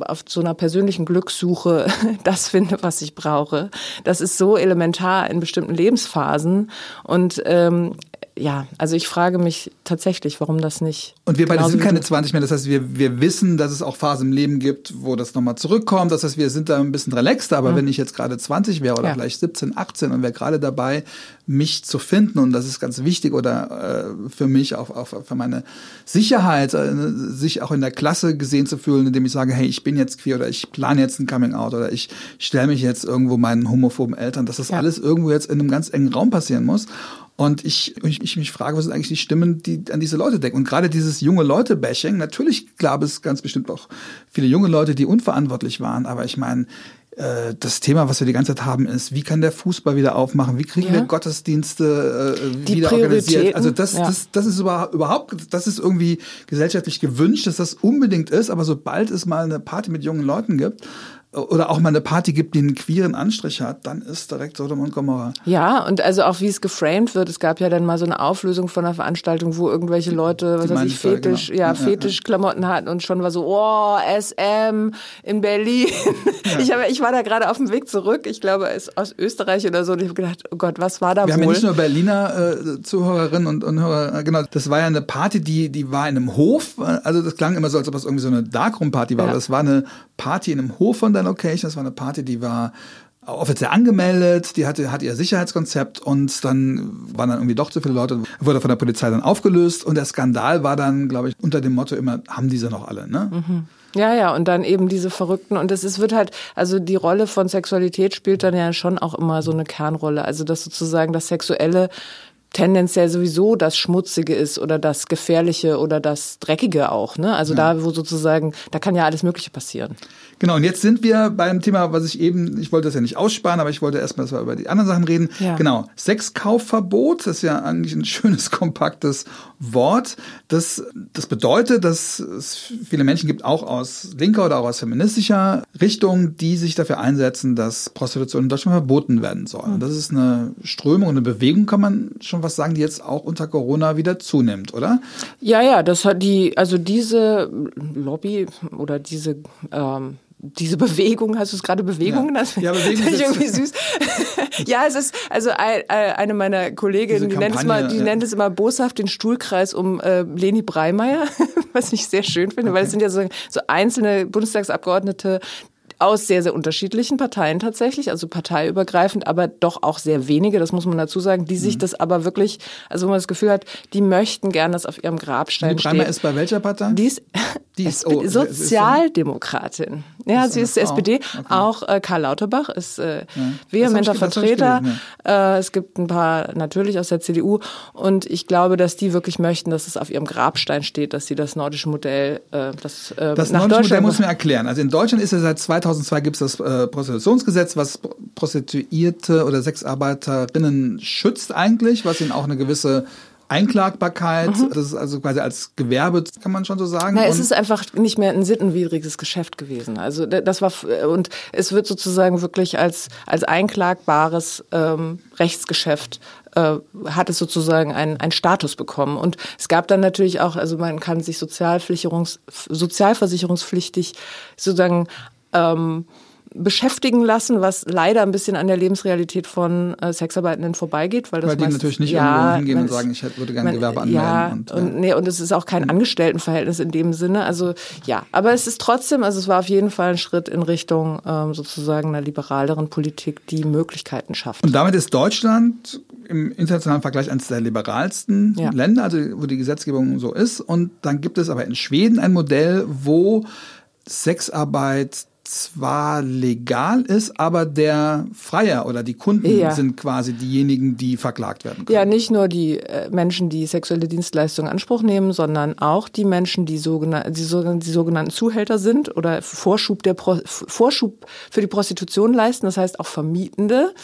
Speaker 1: auf so einer persönlichen Glückssuche das finde, was ich brauche. Das ist so elementar in bestimmten Lebensphasen. Und ähm, ja, also ich frage mich tatsächlich, warum das nicht.
Speaker 2: Und wir beide sind keine
Speaker 1: du-
Speaker 2: 20 mehr. Das heißt, wir, wir wissen, dass es auch Phasen im Leben gibt, wo das nochmal zurückkommt. Das heißt, wir sind da ein bisschen relaxter. Aber wenn ich jetzt gerade 20 wäre oder
Speaker 1: Ja.
Speaker 2: vielleicht 17, 18 und wäre gerade dabei, mich zu finden, und das ist ganz wichtig oder äh, für mich, auch, auch für meine Sicherheit, äh, sich auch in der Klasse gesehen zu fühlen, indem ich sage, hey, ich bin jetzt queer oder ich plane jetzt ein Coming Out oder ich stelle mich jetzt irgendwo meinen homophoben Eltern, dass das
Speaker 1: Ja.
Speaker 2: alles irgendwo jetzt in einem ganz engen Raum passieren muss. Und ich, ich, ich mich frage, was sind eigentlich die Stimmen, die an diese Leute denken? Und gerade dieses junge Leute-Bashing, natürlich gab es ganz bestimmt auch viele junge Leute, die unverantwortlich waren, aber ich meine, äh, das Thema, was wir die ganze Zeit haben, ist, wie kann der Fußball wieder aufmachen? Wie kriegen
Speaker 1: Ja.
Speaker 2: wir Gottesdienste äh, wieder organisiert? Also das,
Speaker 1: ja.
Speaker 2: das, das ist überhaupt, überhaupt, das ist irgendwie gesellschaftlich gewünscht, dass das unbedingt ist, aber sobald es mal eine Party mit jungen Leuten gibt, oder auch mal eine Party gibt, die einen queeren Anstrich hat, dann ist direkt Sodom und Gomorra.
Speaker 1: Ja, und also auch wie es geframed wird. Es gab ja dann mal so eine Auflösung von einer Veranstaltung, wo irgendwelche Leute, was weiß ich,
Speaker 2: gerade,
Speaker 1: Fetisch,
Speaker 2: genau.
Speaker 1: ja,
Speaker 2: Ja, ja,
Speaker 1: Fetischklamotten hatten und schon war so, oh, SM in Berlin. Ich, habe, ich war da gerade auf dem Weg zurück. Ich glaube, es ist aus Österreich oder so. Und ich habe gedacht, oh Gott, was war da
Speaker 2: Wir
Speaker 1: wohl?
Speaker 2: haben ja nicht nur Berliner äh, Zuhörerinnen und, und Hörer, äh, genau, das war ja eine Party, die, die war in einem Hof, äh, also das klang immer so, als ob es irgendwie so eine Darkroom-Party war,
Speaker 1: Ja.
Speaker 2: aber das war eine Party in einem Hof von der Location, das war eine Party, die war offiziell angemeldet, die hatte, hatte ihr Sicherheitskonzept und dann waren dann irgendwie doch zu viele Leute, wurde von der Polizei dann aufgelöst und der Skandal war dann, glaube ich, unter dem Motto immer, haben diese noch alle, ne?
Speaker 1: Ja, ja, und dann eben diese Verrückten. Und es ist, wird halt, also die Rolle von Sexualität spielt dann ja schon auch immer so eine Kernrolle. Also dass sozusagen das Sexuelle tendenziell sowieso das Schmutzige ist oder das Gefährliche oder das Dreckige auch. Ne? Also da, wo sozusagen, da kann ja alles Mögliche passieren.
Speaker 2: Genau, und jetzt sind wir beim Thema, was ich eben, ich wollte das ja nicht aussparen, aber ich wollte erstmal über die anderen Sachen reden.
Speaker 1: Ja.
Speaker 2: Genau, Sexkaufverbot, das ist ja eigentlich ein schönes, kompaktes Wort. Das, das bedeutet, dass es viele Menschen gibt, auch aus linker oder auch aus feministischer Richtung, die sich dafür einsetzen, dass Prostitution in Deutschland verboten werden soll. Und das ist eine Strömung, eine Bewegung, kann man schon was sagen, die jetzt auch unter Corona wieder zunimmt, oder?
Speaker 1: Ja, ja, das hat die, also diese Lobby oder diese, ähm, diese Bewegung, hast du es gerade Bewegung
Speaker 2: Ja. Ja, Bewegung
Speaker 1: Finde ich
Speaker 2: ist-
Speaker 1: irgendwie süß. ja, es ist, also ein, eine meiner Kolleginnen, die nennt es mal, die
Speaker 2: ja.
Speaker 1: nennt es immer boshaft den Stuhlkreis um äh, Leni Breimeyer, was ich sehr schön finde, weil es sind ja so, so einzelne Bundestagsabgeordnete, aus sehr, sehr unterschiedlichen Parteien tatsächlich, also parteiübergreifend, aber doch auch sehr wenige, das muss man dazu sagen, die
Speaker 2: Mhm.
Speaker 1: sich das aber wirklich, also wo man das Gefühl hat, die möchten gerne, dass auf ihrem Grabstein
Speaker 2: Die
Speaker 1: steht.
Speaker 2: ist bei welcher Partei?
Speaker 1: Die ist,
Speaker 2: Die
Speaker 1: ist, oh, Sozialdemokratin. Ja, sie ist? SPD.
Speaker 2: Okay.
Speaker 1: Auch äh, Karl Lauterbach ist äh,
Speaker 2: Das
Speaker 1: vehementer Vertreter.
Speaker 2: gelesen,
Speaker 1: äh, es gibt ein paar natürlich aus der CDU. Und ich glaube, dass die wirklich möchten, dass es auf ihrem Grabstein steht, dass sie das nordische Modell äh, das, äh,
Speaker 2: Das
Speaker 1: nach
Speaker 2: nordische Modell muss man erklären. Also in Deutschland ist ja seit 2002 gibt es das äh, Prostitutionsgesetz, was Prostituierte oder Sexarbeiterinnen schützt eigentlich, was ihnen auch eine gewisse Einklagbarkeit, das ist also quasi als Gewerbe, kann man schon so sagen.
Speaker 1: Mhm. Na, es ist einfach nicht mehr ein sittenwidriges Geschäft gewesen. Also das war f- und es wird sozusagen wirklich als als einklagbares ähm, Rechtsgeschäft äh, hat es sozusagen einen, einen Status bekommen. Und es gab dann natürlich auch, also man kann sich sozialversicherungs, sozialversicherungspflichtig sozusagen ähm, beschäftigen lassen, was leider ein bisschen an der Lebensrealität von äh, Sexarbeitenden vorbeigeht, weil das
Speaker 2: Weil die
Speaker 1: meistens-
Speaker 2: natürlich nicht
Speaker 1: ja,
Speaker 2: irgendwo hingehen und sagen, ich hätte- würde gerne Gewerbe anmelden.
Speaker 1: Ja,
Speaker 2: und,
Speaker 1: und,
Speaker 2: ja.
Speaker 1: nee, und es ist auch kein Angestelltenverhältnis in dem Sinne. Also ja, aber es ist trotzdem, also es war auf jeden Fall ein Schritt in Richtung ähm, sozusagen einer liberaleren Politik, die Möglichkeiten schafft.
Speaker 2: Und damit ist Deutschland im internationalen Vergleich eines der liberalsten
Speaker 1: Ja.
Speaker 2: Länder, also wo die Gesetzgebung so ist. Und dann gibt es aber in Schweden ein Modell, wo Sexarbeit zwar legal ist, aber der Freier oder die Kunden
Speaker 1: Ja.
Speaker 2: sind quasi diejenigen, die verklagt werden können.
Speaker 1: Ja, nicht nur die äh, Menschen, die sexuelle Dienstleistungen in Anspruch nehmen, sondern auch die Menschen, die, sogenan die, sogenannten, die sogenannten Zuhälter sind oder Vorschub, der Pro Vorschub für die Prostitution leisten, das heißt auch Vermietende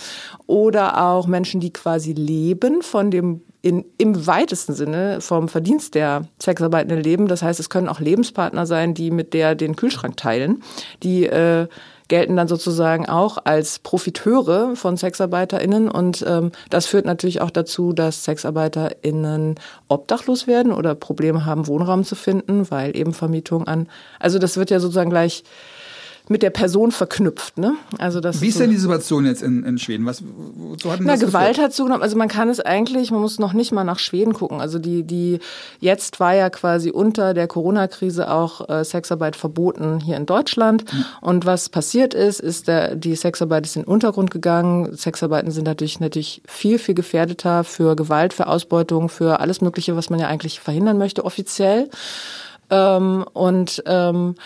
Speaker 1: oder auch Menschen, die quasi leben von dem in, im weitesten Sinne vom Verdienst der Sexarbeitenden leben. Das heißt, es können auch Lebenspartner sein, die mit der den Kühlschrank teilen, die äh, gelten dann sozusagen auch als Profiteure von SexarbeiterInnen und ähm, das führt natürlich auch dazu, dass SexarbeiterInnen obdachlos werden oder Probleme haben, Wohnraum zu finden, weil eben Vermietung an, also das wird ja sozusagen gleich mit der Person verknüpft, ne? Also das
Speaker 2: Wie ist
Speaker 1: so-
Speaker 2: denn die Situation jetzt in, in Schweden? Was, wozu hat denn
Speaker 1: na,
Speaker 2: das
Speaker 1: Gewalt
Speaker 2: geführt?
Speaker 1: hat zugenommen. Also man kann es eigentlich, man muss noch nicht mal nach Schweden gucken. Also die, die, jetzt war ja quasi unter der Corona-Krise auch äh, Sexarbeit verboten hier in Deutschland. Und was passiert ist, ist der, die Sexarbeit ist in den Untergrund gegangen. Sexarbeiten sind natürlich, natürlich viel, viel gefährdeter für Gewalt, für Ausbeutung, für alles Mögliche, was man ja eigentlich verhindern möchte, offiziell. Ähm, und ähm,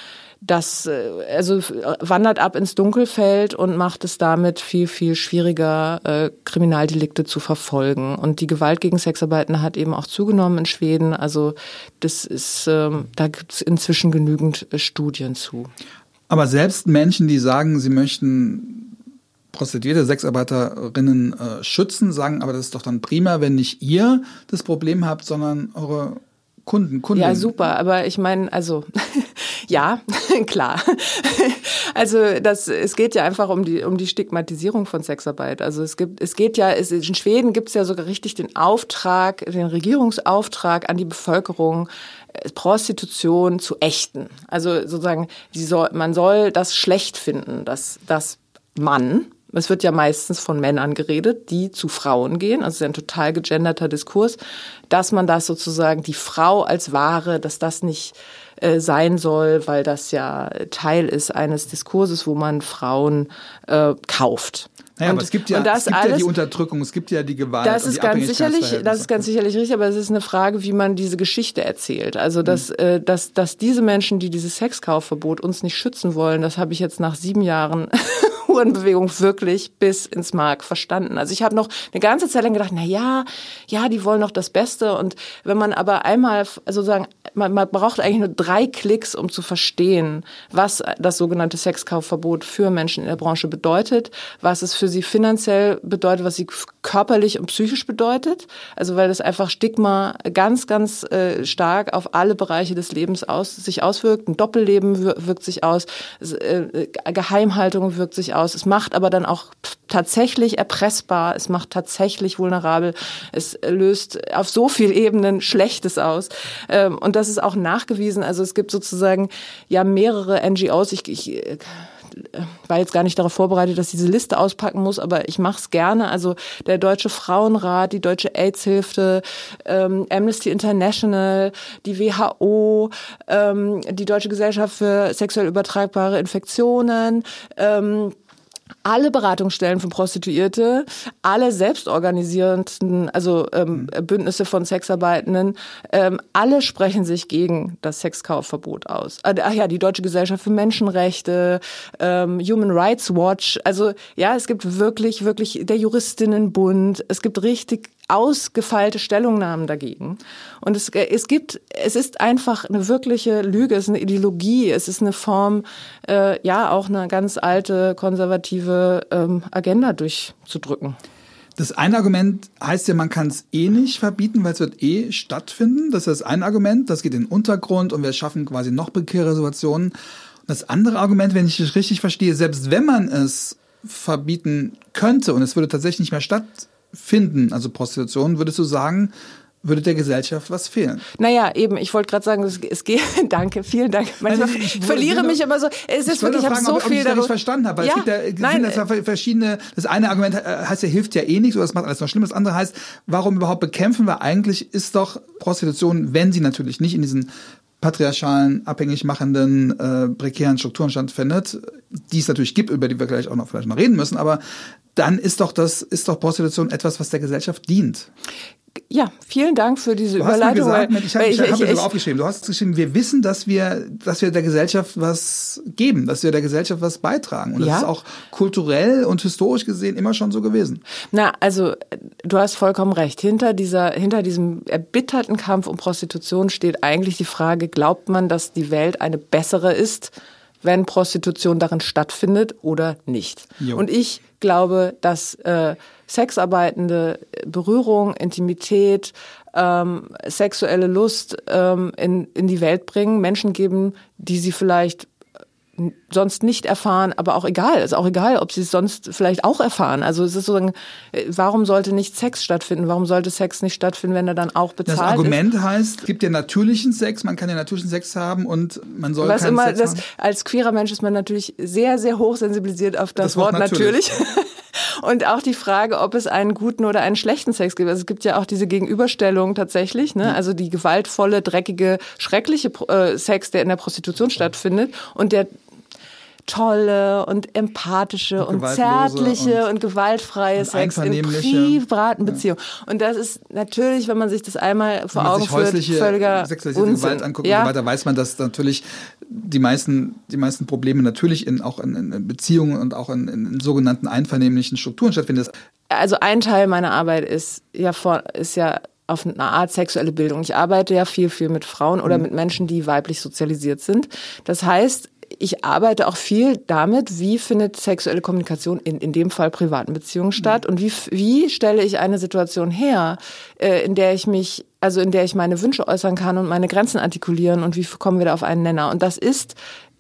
Speaker 1: das äh, also f- wandert ab ins Dunkelfeld und macht es damit viel, viel schwieriger, äh, Kriminaldelikte zu verfolgen. Und die Gewalt gegen Sexarbeiten hat eben auch zugenommen in Schweden. Also das ist, ähm, da gibt es inzwischen genügend äh, Studien zu.
Speaker 2: Aber selbst Menschen, die sagen, sie möchten Prostituierte, Sexarbeiterinnen äh, schützen, sagen, aber das ist doch dann prima, wenn nicht ihr das Problem habt, sondern eure Kunden, Kunden.
Speaker 1: Ja, super. Aber ich meine, also ja, klar. Also das, es geht ja einfach um die um die Stigmatisierung von Sexarbeit. Also es gibt, es geht ja, es, in Schweden gibt es ja sogar richtig den Auftrag, den Regierungsauftrag an die Bevölkerung, äh, Prostitution zu ächten. Also sozusagen, soll, man soll das schlecht finden, dass dass Mann es wird ja meistens von Männern geredet, die zu Frauen gehen. Also es ist ein total gegenderter Diskurs, dass man das sozusagen die Frau als Ware, dass das nicht äh, sein soll, weil das ja Teil ist eines Diskurses, wo man Frauen äh, kauft.
Speaker 2: Naja,
Speaker 1: und,
Speaker 2: aber es gibt ja, es gibt ja
Speaker 1: alles,
Speaker 2: die Unterdrückung, es gibt ja die Gewalt.
Speaker 1: das ist ganz sicherlich, das ist ganz sicherlich richtig, aber es ist eine Frage, wie man diese Geschichte erzählt. Also
Speaker 2: Mhm.
Speaker 1: dass, äh, dass, dass diese Menschen, die dieses Sexkaufverbot uns nicht schützen wollen, das habe ich jetzt nach sieben Jahren Hurenbewegung wirklich bis ins Mark verstanden. Also ich habe noch eine ganze Zeit lang gedacht, na ja, ja, die wollen doch das Beste. Und wenn man aber einmal, also sagen, man, man braucht eigentlich nur drei Klicks, um zu verstehen, was das sogenannte Sexkaufverbot für Menschen in der Branche bedeutet, was es für sie finanziell bedeutet, was sie körperlich und psychisch bedeutet. Also weil das einfach Stigma ganz, ganz äh, stark auf alle Bereiche des Lebens aus, sich auswirkt. Ein Doppelleben wir- wirkt sich aus, äh, Geheimhaltung wirkt sich aus. Es macht aber dann auch tatsächlich erpressbar, es macht tatsächlich vulnerabel, es löst auf so vielen Ebenen Schlechtes aus. Ähm, und das ist auch nachgewiesen. Also es gibt sozusagen ja mehrere NGOs. Ich, ich äh, war jetzt gar nicht darauf vorbereitet, dass ich diese Liste auspacken muss, aber ich mache es gerne. Also der Deutsche Frauenrat, die Deutsche AIDS-Hilfe, ähm, Amnesty International, die WHO, ähm, die Deutsche Gesellschaft für sexuell übertragbare Infektionen, ähm, alle Beratungsstellen für Prostituierte, alle selbstorganisierenden, also ähm, Bündnisse von Sexarbeitenden, ähm, alle sprechen sich gegen das Sexkaufverbot aus. Äh, ach ja, die Deutsche Gesellschaft für Menschenrechte, ähm, Human Rights Watch. Also ja, es gibt wirklich, wirklich der Juristinnenbund. Es gibt richtig ausgefeilte Stellungnahmen dagegen. Und es, es gibt, es ist einfach eine wirkliche Lüge, es ist eine Ideologie, es ist eine Form, äh, ja, auch eine ganz alte konservative ähm, Agenda durchzudrücken.
Speaker 2: Das eine Argument heißt ja, man kann es eh nicht verbieten, weil es wird eh stattfinden. Das ist das eine Argument, das geht in den Untergrund und wir schaffen quasi noch prekäre Situationen. Das andere Argument, wenn ich es richtig verstehe, selbst wenn man es verbieten könnte und es würde tatsächlich nicht mehr stattfinden, finden, also Prostitution, würdest du sagen, würde der Gesellschaft was fehlen.
Speaker 1: Naja, eben, ich wollte gerade sagen, es, es geht, danke, vielen Dank. Manchmal also ich, ich verliere mich immer so, es ist wirklich, ich habe so ob, viel ob ich
Speaker 2: darüber... verstanden habe, weil ja, es gibt ja, nein, das ja verschiedene, das eine Argument heißt ja, hilft ja eh nichts oder das macht alles noch schlimmer, das andere heißt, warum überhaupt bekämpfen wir eigentlich, ist doch Prostitution, wenn sie natürlich nicht in diesen patriarchalen, abhängig machenden, äh, prekären Strukturen stattfindet, die es natürlich gibt, über die wir gleich auch noch vielleicht mal reden müssen, aber dann ist doch das, ist doch Prostitution etwas, was der Gesellschaft dient.
Speaker 1: Ja, vielen Dank für diese
Speaker 2: du
Speaker 1: Überleitung.
Speaker 2: Hast gesagt, ich habe ich, ich, hab ich, ich, aufgeschrieben. Du hast geschrieben, wir wissen, dass wir, dass wir der Gesellschaft was geben, dass wir der Gesellschaft was beitragen. Und ja? das ist auch kulturell und historisch gesehen immer schon so gewesen.
Speaker 1: Na, also du hast vollkommen recht. Hinter dieser, hinter diesem erbitterten Kampf um Prostitution steht eigentlich die Frage: Glaubt man, dass die Welt eine bessere ist? wenn Prostitution darin stattfindet oder nicht. Jo. Und ich glaube, dass äh, Sexarbeitende Berührung, Intimität, ähm, sexuelle Lust ähm, in, in die Welt bringen, Menschen geben, die sie vielleicht sonst nicht erfahren, aber auch egal. Ist auch egal, ob sie es sonst vielleicht auch erfahren. Also es ist sozusagen, äh, warum sollte nicht Sex stattfinden? Warum sollte Sex nicht stattfinden, wenn er dann auch bezahlt
Speaker 2: Das Argument
Speaker 1: ist?
Speaker 2: heißt, es gibt ja natürlichen Sex, man kann ja natürlichen Sex haben und man soll Was keinen immer, Sex
Speaker 1: das,
Speaker 2: haben.
Speaker 1: Als queerer Mensch ist man natürlich sehr, sehr hoch sensibilisiert auf das, das Wort, Wort natürlich. natürlich. Und auch die Frage, ob es einen guten oder einen schlechten Sex gibt. Also es gibt ja auch diese Gegenüberstellung tatsächlich, ne? Also die gewaltvolle, dreckige, schreckliche äh, Sex, der in der Prostitution stattfindet und der tolle und empathische und, und zärtliche und, und, gewaltfreie und Sex in privaten ja. Beziehungen. Und das ist natürlich, wenn man sich das einmal vor Augen führt, völliger
Speaker 2: sexualisierte Unsinn. Gewalt anguckt ja. und so weiter, weiß man, dass natürlich die meisten, die meisten Probleme natürlich in, auch in, in Beziehungen und auch in, in, sogenannten einvernehmlichen Strukturen stattfinden.
Speaker 1: Also ein Teil meiner Arbeit ist ja vor, ist ja auf eine Art sexuelle Bildung. Ich arbeite ja viel, viel mit Frauen oder mhm. mit Menschen, die weiblich sozialisiert sind. Das heißt, ich arbeite auch viel damit, wie findet sexuelle Kommunikation in, in dem Fall privaten Beziehungen statt mhm. und wie, wie stelle ich eine Situation her, äh, in der ich mich, also in der ich meine Wünsche äußern kann und meine Grenzen artikulieren und wie kommen wir da auf einen Nenner. Und das ist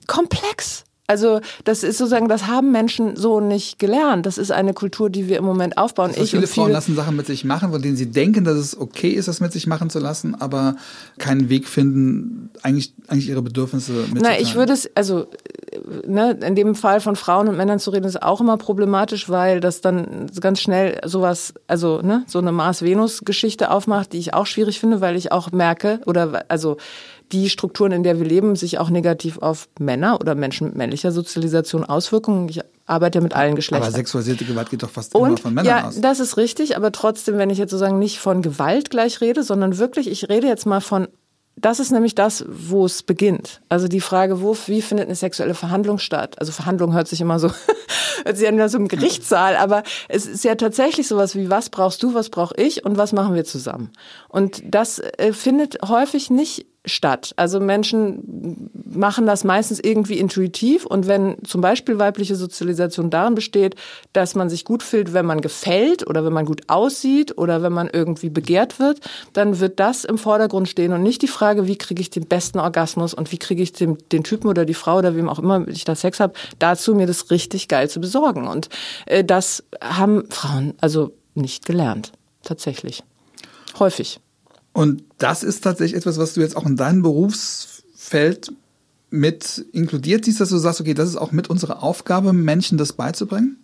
Speaker 1: komplex. Also das ist sozusagen, das haben Menschen so nicht gelernt. Das ist eine Kultur, die wir im Moment aufbauen.
Speaker 2: Also ich viele, viele Frauen lassen Sachen mit sich machen, von denen sie denken, dass es okay ist, das mit sich machen zu lassen, aber keinen Weg finden, eigentlich, eigentlich ihre Bedürfnisse mitzuteilen.
Speaker 1: Na, ich würde es, also ne, in dem Fall von Frauen und Männern zu reden, ist auch immer problematisch, weil das dann ganz schnell sowas, also ne, so eine Mars-Venus-Geschichte aufmacht, die ich auch schwierig finde, weil ich auch merke, oder also die Strukturen, in der wir leben, sich auch negativ auf Männer oder Menschen mit männlicher Sozialisation auswirken. Ich arbeite ja mit allen Geschlechtern.
Speaker 2: Aber sexualisierte Gewalt geht doch fast Und, immer von Männern
Speaker 1: ja,
Speaker 2: aus.
Speaker 1: Ja, das ist richtig, aber trotzdem, wenn ich jetzt sozusagen nicht von Gewalt gleich rede, sondern wirklich, ich rede jetzt mal von das ist nämlich das, wo es beginnt. Also die Frage, wo, wie findet eine sexuelle Verhandlung statt? Also Verhandlung hört sich immer so, hört sich an wie so im Gerichtssaal, aber es ist ja tatsächlich sowas wie, was brauchst du, was brauche ich und was machen wir zusammen? Und das äh, findet häufig nicht statt. Also Menschen machen das meistens irgendwie intuitiv und wenn zum Beispiel weibliche Sozialisation darin besteht, dass man sich gut fühlt, wenn man gefällt oder wenn man gut aussieht oder wenn man irgendwie begehrt wird, dann wird das im Vordergrund stehen und nicht die Frage, wie kriege ich den besten Orgasmus und wie kriege ich den, den Typen oder die Frau oder wem auch immer ich da Sex habe, dazu mir das richtig geil zu besorgen. Und äh, das haben Frauen also nicht gelernt, tatsächlich. Häufig.
Speaker 2: Und das ist tatsächlich etwas, was du jetzt auch in deinem Berufsfeld mit inkludiert siehst, dass du sagst, okay, das ist auch mit unserer Aufgabe, Menschen das beizubringen?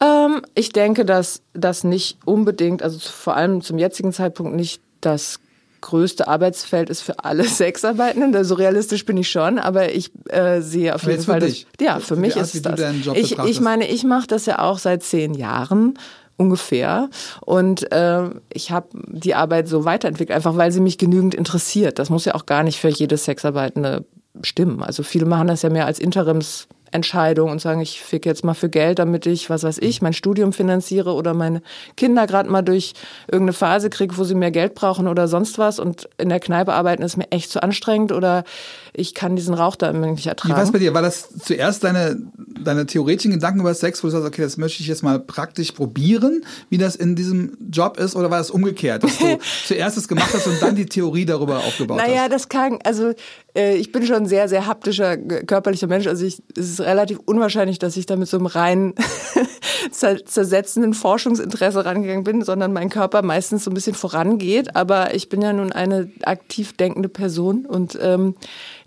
Speaker 1: Ähm, ich denke, dass das nicht unbedingt, also vor allem zum jetzigen Zeitpunkt nicht das größte Arbeitsfeld ist für alle Sexarbeitenden. So also realistisch bin ich schon, aber ich äh, sehe auf jeden Fall,
Speaker 2: das,
Speaker 1: ja, für mich Art, ist das. Ich, ich meine, ich mache das ja auch seit zehn Jahren ungefähr. Und äh, ich habe die Arbeit so weiterentwickelt, einfach weil sie mich genügend interessiert. Das muss ja auch gar nicht für jede Sexarbeitende stimmen. Also viele machen das ja mehr als Interims Entscheidung und sagen, ich fick jetzt mal für Geld, damit ich, was weiß ich, mein Studium finanziere oder meine Kinder gerade mal durch irgendeine Phase kriege, wo sie mehr Geld brauchen oder sonst was und in der Kneipe arbeiten ist mir echt zu anstrengend oder ich kann diesen Rauch da immer nicht ertragen.
Speaker 2: Wie war es bei dir? War das zuerst deine, deine theoretischen Gedanken über Sex, wo du sagst, okay, das möchte ich jetzt mal praktisch probieren, wie das in diesem Job ist oder war das umgekehrt, dass du zuerst es gemacht hast und dann die Theorie darüber aufgebaut
Speaker 1: naja,
Speaker 2: hast?
Speaker 1: Naja, das kann, also äh, ich bin schon ein sehr, sehr haptischer, körperlicher Mensch, also ich, es ist relativ unwahrscheinlich, dass ich da mit so einem rein zersetzenden Forschungsinteresse rangegangen bin, sondern mein Körper meistens so ein bisschen vorangeht. Aber ich bin ja nun eine aktiv denkende Person und ähm,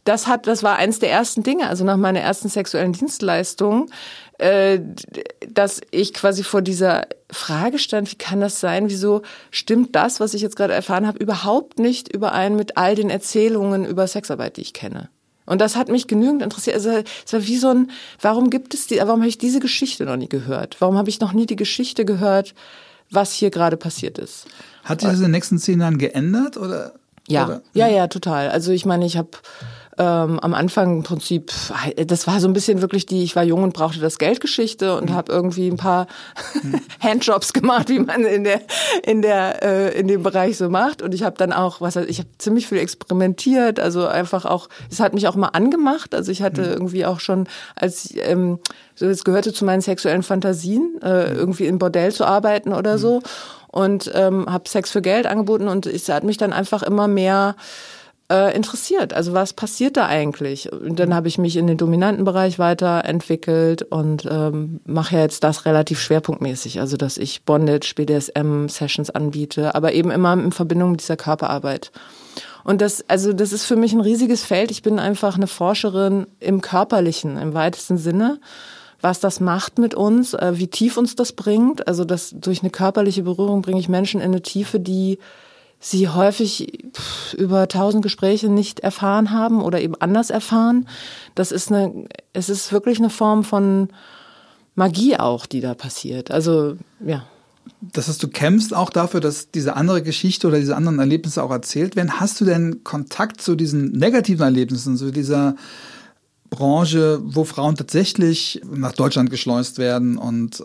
Speaker 1: das hat, das war eins der ersten Dinge. Also nach meiner ersten sexuellen Dienstleistung, äh, dass ich quasi vor dieser Frage stand: Wie kann das sein? Wieso stimmt das, was ich jetzt gerade erfahren habe, überhaupt nicht überein mit all den Erzählungen über Sexarbeit, die ich kenne? Und das hat mich genügend interessiert. Also es war wie so ein, warum gibt es die, warum habe ich diese Geschichte noch nie gehört? Warum habe ich noch nie die Geschichte gehört, was hier gerade passiert ist?
Speaker 2: Hat sich das in den nächsten zehn Jahren geändert oder?
Speaker 1: Ja,
Speaker 2: oder?
Speaker 1: ja, ja, total. Also ich meine, ich habe ähm, am Anfang im Prinzip, das war so ein bisschen wirklich die, ich war jung und brauchte das Geldgeschichte und mhm. habe irgendwie ein paar mhm. Handjobs gemacht, wie man in der in der äh, in dem Bereich so macht. Und ich habe dann auch, was ich habe ziemlich viel experimentiert, also einfach auch, es hat mich auch mal angemacht. Also ich hatte mhm. irgendwie auch schon als ähm, so es gehörte zu meinen sexuellen Fantasien, äh, mhm. irgendwie im Bordell zu arbeiten oder mhm. so und ähm, habe Sex für Geld angeboten und es hat mich dann einfach immer mehr äh, interessiert. Also was passiert da eigentlich? Und dann habe ich mich in den dominanten Bereich weiterentwickelt und ähm, mache ja jetzt das relativ schwerpunktmäßig. Also dass ich Bondage, BDSM-Sessions anbiete, aber eben immer in Verbindung mit dieser Körperarbeit. Und das, also das ist für mich ein riesiges Feld. Ich bin einfach eine Forscherin im Körperlichen, im weitesten Sinne was das macht mit uns, äh, wie tief uns das bringt. Also das durch eine körperliche Berührung bringe ich Menschen in eine Tiefe, die sie häufig über tausend Gespräche nicht erfahren haben oder eben anders erfahren. Das ist eine, es ist wirklich eine Form von Magie auch, die da passiert. Also, ja.
Speaker 2: Das heißt, du kämpfst auch dafür, dass diese andere Geschichte oder diese anderen Erlebnisse auch erzählt werden. Hast du denn Kontakt zu diesen negativen Erlebnissen, zu dieser Branche, wo Frauen tatsächlich nach Deutschland geschleust werden und äh,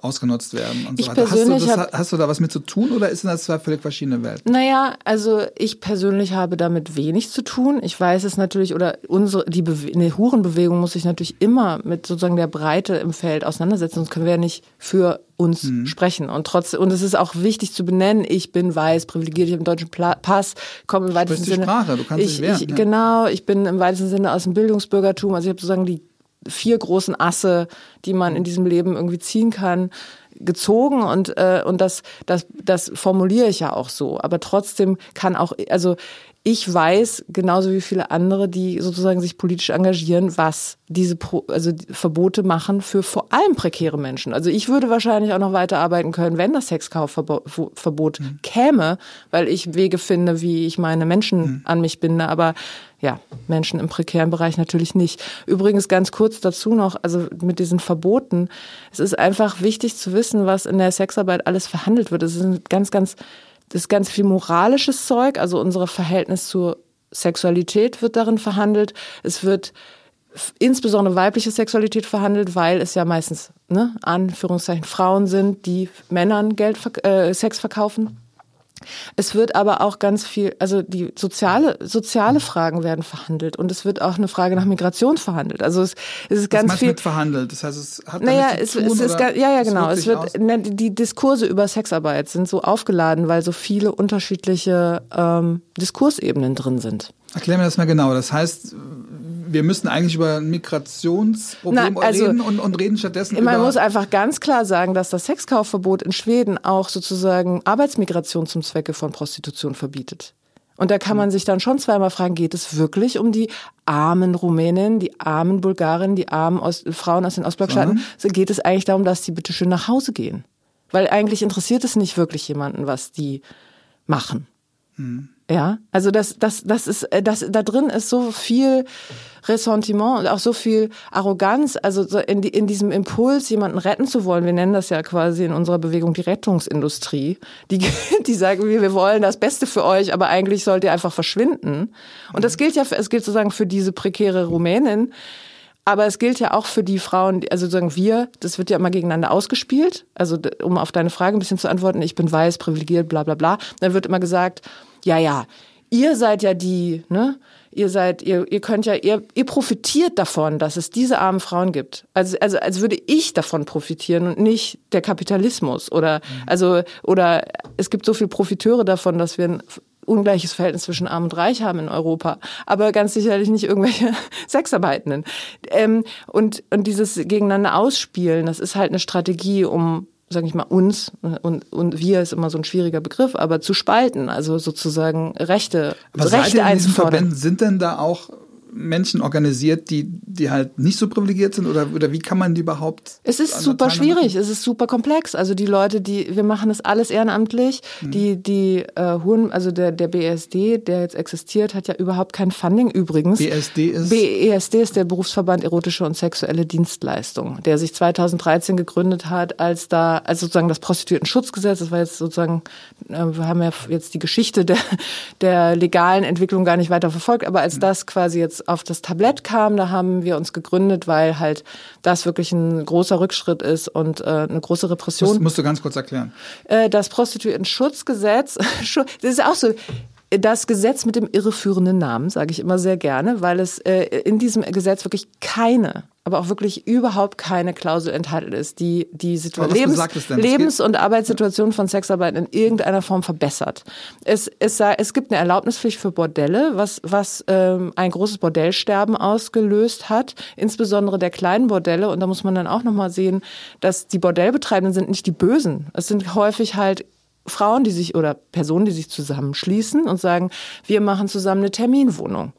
Speaker 2: ausgenutzt werden und so
Speaker 1: ich weiter.
Speaker 2: Hast du, das, hast du da was mit zu tun oder ist das zwei völlig verschiedene Welten?
Speaker 1: Naja, also ich persönlich habe damit wenig zu tun. Ich weiß es natürlich, oder unsere, die Bewe eine Hurenbewegung muss sich natürlich immer mit sozusagen der Breite im Feld auseinandersetzen, sonst können wir ja nicht für uns mhm. sprechen. Und trotzdem, und es ist auch wichtig zu benennen, ich bin weiß, privilegiert, ich habe einen deutschen Pass, komme im weitesten Sinne.
Speaker 2: Sprache, du kannst
Speaker 1: ich,
Speaker 2: wehren,
Speaker 1: ich, ja. Genau, ich bin im weitesten Sinne aus dem Bildungsbürgertum, also ich habe sozusagen die vier großen Asse, die man in diesem Leben irgendwie ziehen kann, gezogen und äh, und das das das formuliere ich ja auch so, aber trotzdem kann auch also ich weiß genauso wie viele andere, die sozusagen sich politisch engagieren, was diese Pro also die Verbote machen für vor allem prekäre Menschen. Also ich würde wahrscheinlich auch noch weiter arbeiten können, wenn das Sexkaufverbot mhm. käme, weil ich Wege finde, wie ich meine Menschen mhm. an mich binde. Aber ja, Menschen im prekären Bereich natürlich nicht. Übrigens ganz kurz dazu noch, also mit diesen Verboten. Es ist einfach wichtig zu wissen, was in der Sexarbeit alles verhandelt wird. Es sind ganz, ganz das ist ganz viel moralisches Zeug, also unser Verhältnis zur Sexualität wird darin verhandelt. Es wird insbesondere weibliche Sexualität verhandelt, weil es ja meistens, ne, Anführungszeichen, Frauen sind, die Männern Geld, äh, Sex verkaufen. Es wird aber auch ganz viel, also die soziale, soziale Fragen werden verhandelt und es wird auch eine Frage nach Migration verhandelt. Also es, es ist ganz viel.
Speaker 2: mit verhandelt? Das heißt, es hat
Speaker 1: naja,
Speaker 2: es,
Speaker 1: es ist, ja, ja, genau. Es wird, ne, die Diskurse über Sexarbeit sind so aufgeladen, weil so viele unterschiedliche ähm, Diskursebenen drin sind.
Speaker 2: Erklär mir das mal genau. Das heißt, wir müssen eigentlich über ein Migrationsproblem Na, also, reden und, und reden stattdessen
Speaker 1: man
Speaker 2: über...
Speaker 1: Man muss einfach ganz klar sagen, dass das Sexkaufverbot in Schweden auch sozusagen Arbeitsmigration zum Zwecke von Prostitution verbietet. Und da kann man sich dann schon zweimal fragen, geht es wirklich um die armen Rumänen, die armen Bulgaren, die armen Ost Frauen aus den Ostblockstaaten? So geht es eigentlich darum, dass die bitte schön nach Hause gehen? Weil eigentlich interessiert es nicht wirklich jemanden, was die machen. Hm Ja, also das, das, das ist, äh, das, da drin ist so viel Ressentiment und auch so viel Arroganz, also so in, die, in diesem Impuls, jemanden retten zu wollen. Wir nennen das ja quasi in unserer Bewegung die Rettungsindustrie. Die, die sagen, wir, wir wollen das Beste für euch, aber eigentlich sollt ihr einfach verschwinden. Und das gilt ja, es gilt sozusagen für diese prekäre Rumänin. Aber es gilt ja auch für die Frauen, also sozusagen wir, das wird ja immer gegeneinander ausgespielt. Also um auf deine Frage ein bisschen zu antworten, ich bin weiß, privilegiert, bla bla bla. Dann wird immer gesagt, ja, ja, ihr seid ja die, ne? Ihr seid, ihr, ihr könnt ja, ihr, ihr profitiert davon, dass es diese armen Frauen gibt. Also, also, als würde ich davon profitieren und nicht der Kapitalismus oder, mhm. also, oder es gibt so viele Profiteure davon, dass wir ein ungleiches Verhältnis zwischen Arm und Reich haben in Europa, aber ganz sicherlich nicht irgendwelche Sexarbeitenden. Ähm, und, und dieses Gegeneinander ausspielen, das ist halt eine Strategie, um sage ich mal, uns und, und wir ist immer so ein schwieriger Begriff, aber zu spalten, also sozusagen Rechte,
Speaker 2: aber
Speaker 1: Rechte
Speaker 2: einzufordern. Sind denn da auch Menschen organisiert, die, die halt nicht so privilegiert sind oder, oder wie kann man die überhaupt?
Speaker 1: Es ist super schwierig, es ist super komplex. Also die Leute, die, wir machen das alles ehrenamtlich. Mhm. Die, die äh, Huren, also der, der BSD, der jetzt existiert, hat ja überhaupt kein Funding übrigens.
Speaker 2: BSD ist?
Speaker 1: BESD ist der Berufsverband Erotische und Sexuelle Dienstleistung, der sich 2013 gegründet hat, als da, als sozusagen das Prostituierten-Schutzgesetz, das war jetzt sozusagen, äh, wir haben ja jetzt die Geschichte der, der legalen Entwicklung gar nicht weiter verfolgt, aber als mhm. das quasi jetzt auf das Tablett kam, da haben wir uns gegründet, weil halt das wirklich ein großer Rückschritt ist und äh, eine große Repression. Das
Speaker 2: musst du ganz kurz erklären.
Speaker 1: Äh, das Prostituierten-Schutzgesetz, das ist auch so, das Gesetz mit dem irreführenden Namen, sage ich immer sehr gerne, weil es äh, in diesem Gesetz wirklich keine, aber auch wirklich überhaupt keine Klausel enthalten ist, die die Lebens, Lebens und Arbeitssituation von Sexarbeitern in irgendeiner Form verbessert. Es, es, es gibt eine Erlaubnispflicht für Bordelle, was, was ähm, ein großes Bordellsterben ausgelöst hat, insbesondere der kleinen Bordelle. Und da muss man dann auch nochmal sehen, dass die Bordellbetreibenden sind nicht die Bösen. Es sind häufig halt Frauen, die sich oder Personen, die sich zusammenschließen und sagen, wir machen zusammen eine Terminwohnung.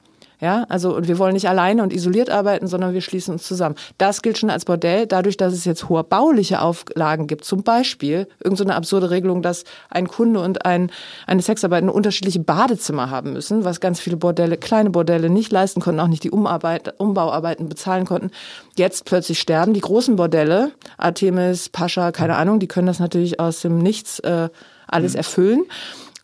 Speaker 1: Ja, also und wir wollen nicht alleine und isoliert arbeiten, sondern wir schließen uns zusammen. Das gilt schon als Bordell, dadurch, dass es jetzt hohe bauliche Auflagen gibt. Zum Beispiel irgendeine so absurde Regelung, dass ein Kunde und ein, eine Sexarbeitende unterschiedliche Badezimmer haben müssen, was ganz viele Bordelle, kleine Bordelle nicht leisten konnten, auch nicht die Umarbeit, Umbauarbeiten bezahlen konnten. Jetzt plötzlich sterben die großen Bordelle, Artemis, Pascha, keine Ahnung, die können das natürlich aus dem Nichts äh, alles erfüllen.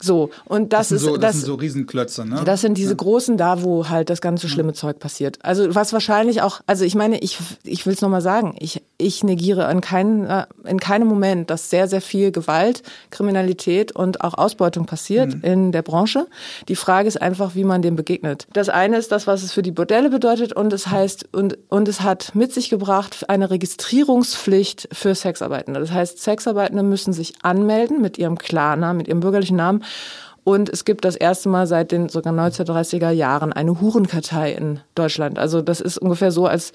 Speaker 1: So, und das,
Speaker 2: das
Speaker 1: ist. So,
Speaker 2: das, das sind so Riesenklötze, ne?
Speaker 1: Das sind diese ja. großen da, wo halt das ganze schlimme ja. Zeug passiert. Also was wahrscheinlich auch, also ich meine, ich, ich will es nochmal sagen, ich, ich negiere in, kein, äh, in keinem Moment, dass sehr, sehr viel Gewalt, Kriminalität und auch Ausbeutung passiert mhm. in der Branche. Die Frage ist einfach, wie man dem begegnet. Das eine ist das, was es für die Bordelle bedeutet und es heißt, und, und es hat mit sich gebracht eine Registrierungspflicht für Sexarbeitende. Das heißt, Sexarbeitende müssen sich anmelden mit ihrem Klarnamen, mit ihrem bürgerlichen Namen und es gibt das erste Mal seit den sogar 1930er Jahren eine Hurenkartei in Deutschland. Also das ist ungefähr so, als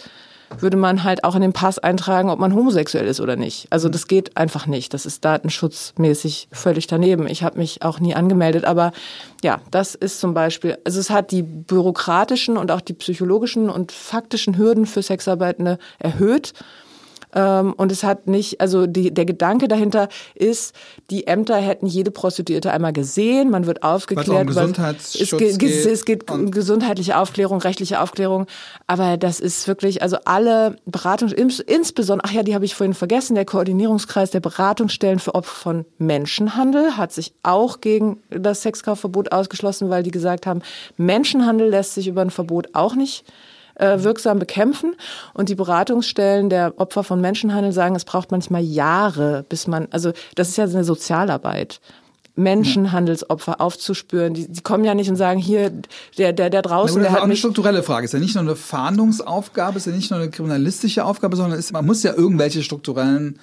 Speaker 1: würde man halt auch in den Pass eintragen, ob man homosexuell ist oder nicht. Also das geht einfach nicht. Das ist datenschutzmäßig völlig daneben. Ich habe mich auch nie angemeldet, aber ja, das ist zum Beispiel, also es hat die bürokratischen und auch die psychologischen und faktischen Hürden für Sexarbeitende erhöht und es hat nicht, also die, der Gedanke dahinter ist, die Ämter hätten jede Prostituierte einmal gesehen, man wird aufgeklärt.
Speaker 2: Was Gesundheitsschutz
Speaker 1: es geht, geht es geht gesundheitliche Aufklärung, rechtliche Aufklärung, aber das ist wirklich, also alle Beratungs, insbesondere, ach ja, die habe ich vorhin vergessen, der Koordinierungskreis der Beratungsstellen für Opfer von Menschenhandel hat sich auch gegen das Sexkaufverbot ausgeschlossen, weil die gesagt haben, Menschenhandel lässt sich über ein Verbot auch nicht wirksam bekämpfen. Und die Beratungsstellen der Opfer von Menschenhandel sagen, es braucht manchmal Jahre, bis man, also das ist ja eine Sozialarbeit. Menschenhandelsopfer aufzuspüren. Die, die kommen ja nicht und sagen, hier, der, der, der draußen,
Speaker 2: Na,
Speaker 1: der hat
Speaker 2: auch eine strukturelle Frage. Ist ja nicht nur eine Fahndungsaufgabe, ist ja nicht nur eine kriminalistische Aufgabe, sondern ist, man muss ja irgendwelche strukturellen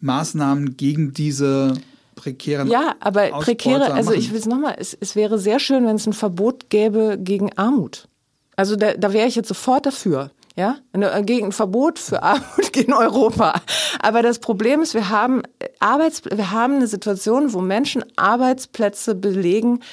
Speaker 2: Maßnahmen gegen diese prekären
Speaker 1: Ja, aber prekäre, also ich will es nochmal, es, es wäre sehr schön, wenn es ein Verbot gäbe gegen Armut. Also da, da wäre ich jetzt sofort dafür. Ja, äh, gegen ein Verbot für Armut in Europa. Aber das Problem ist, wir haben Arbeits, wir haben eine Situation, wo Menschen Arbeitsplätze belegen, äh,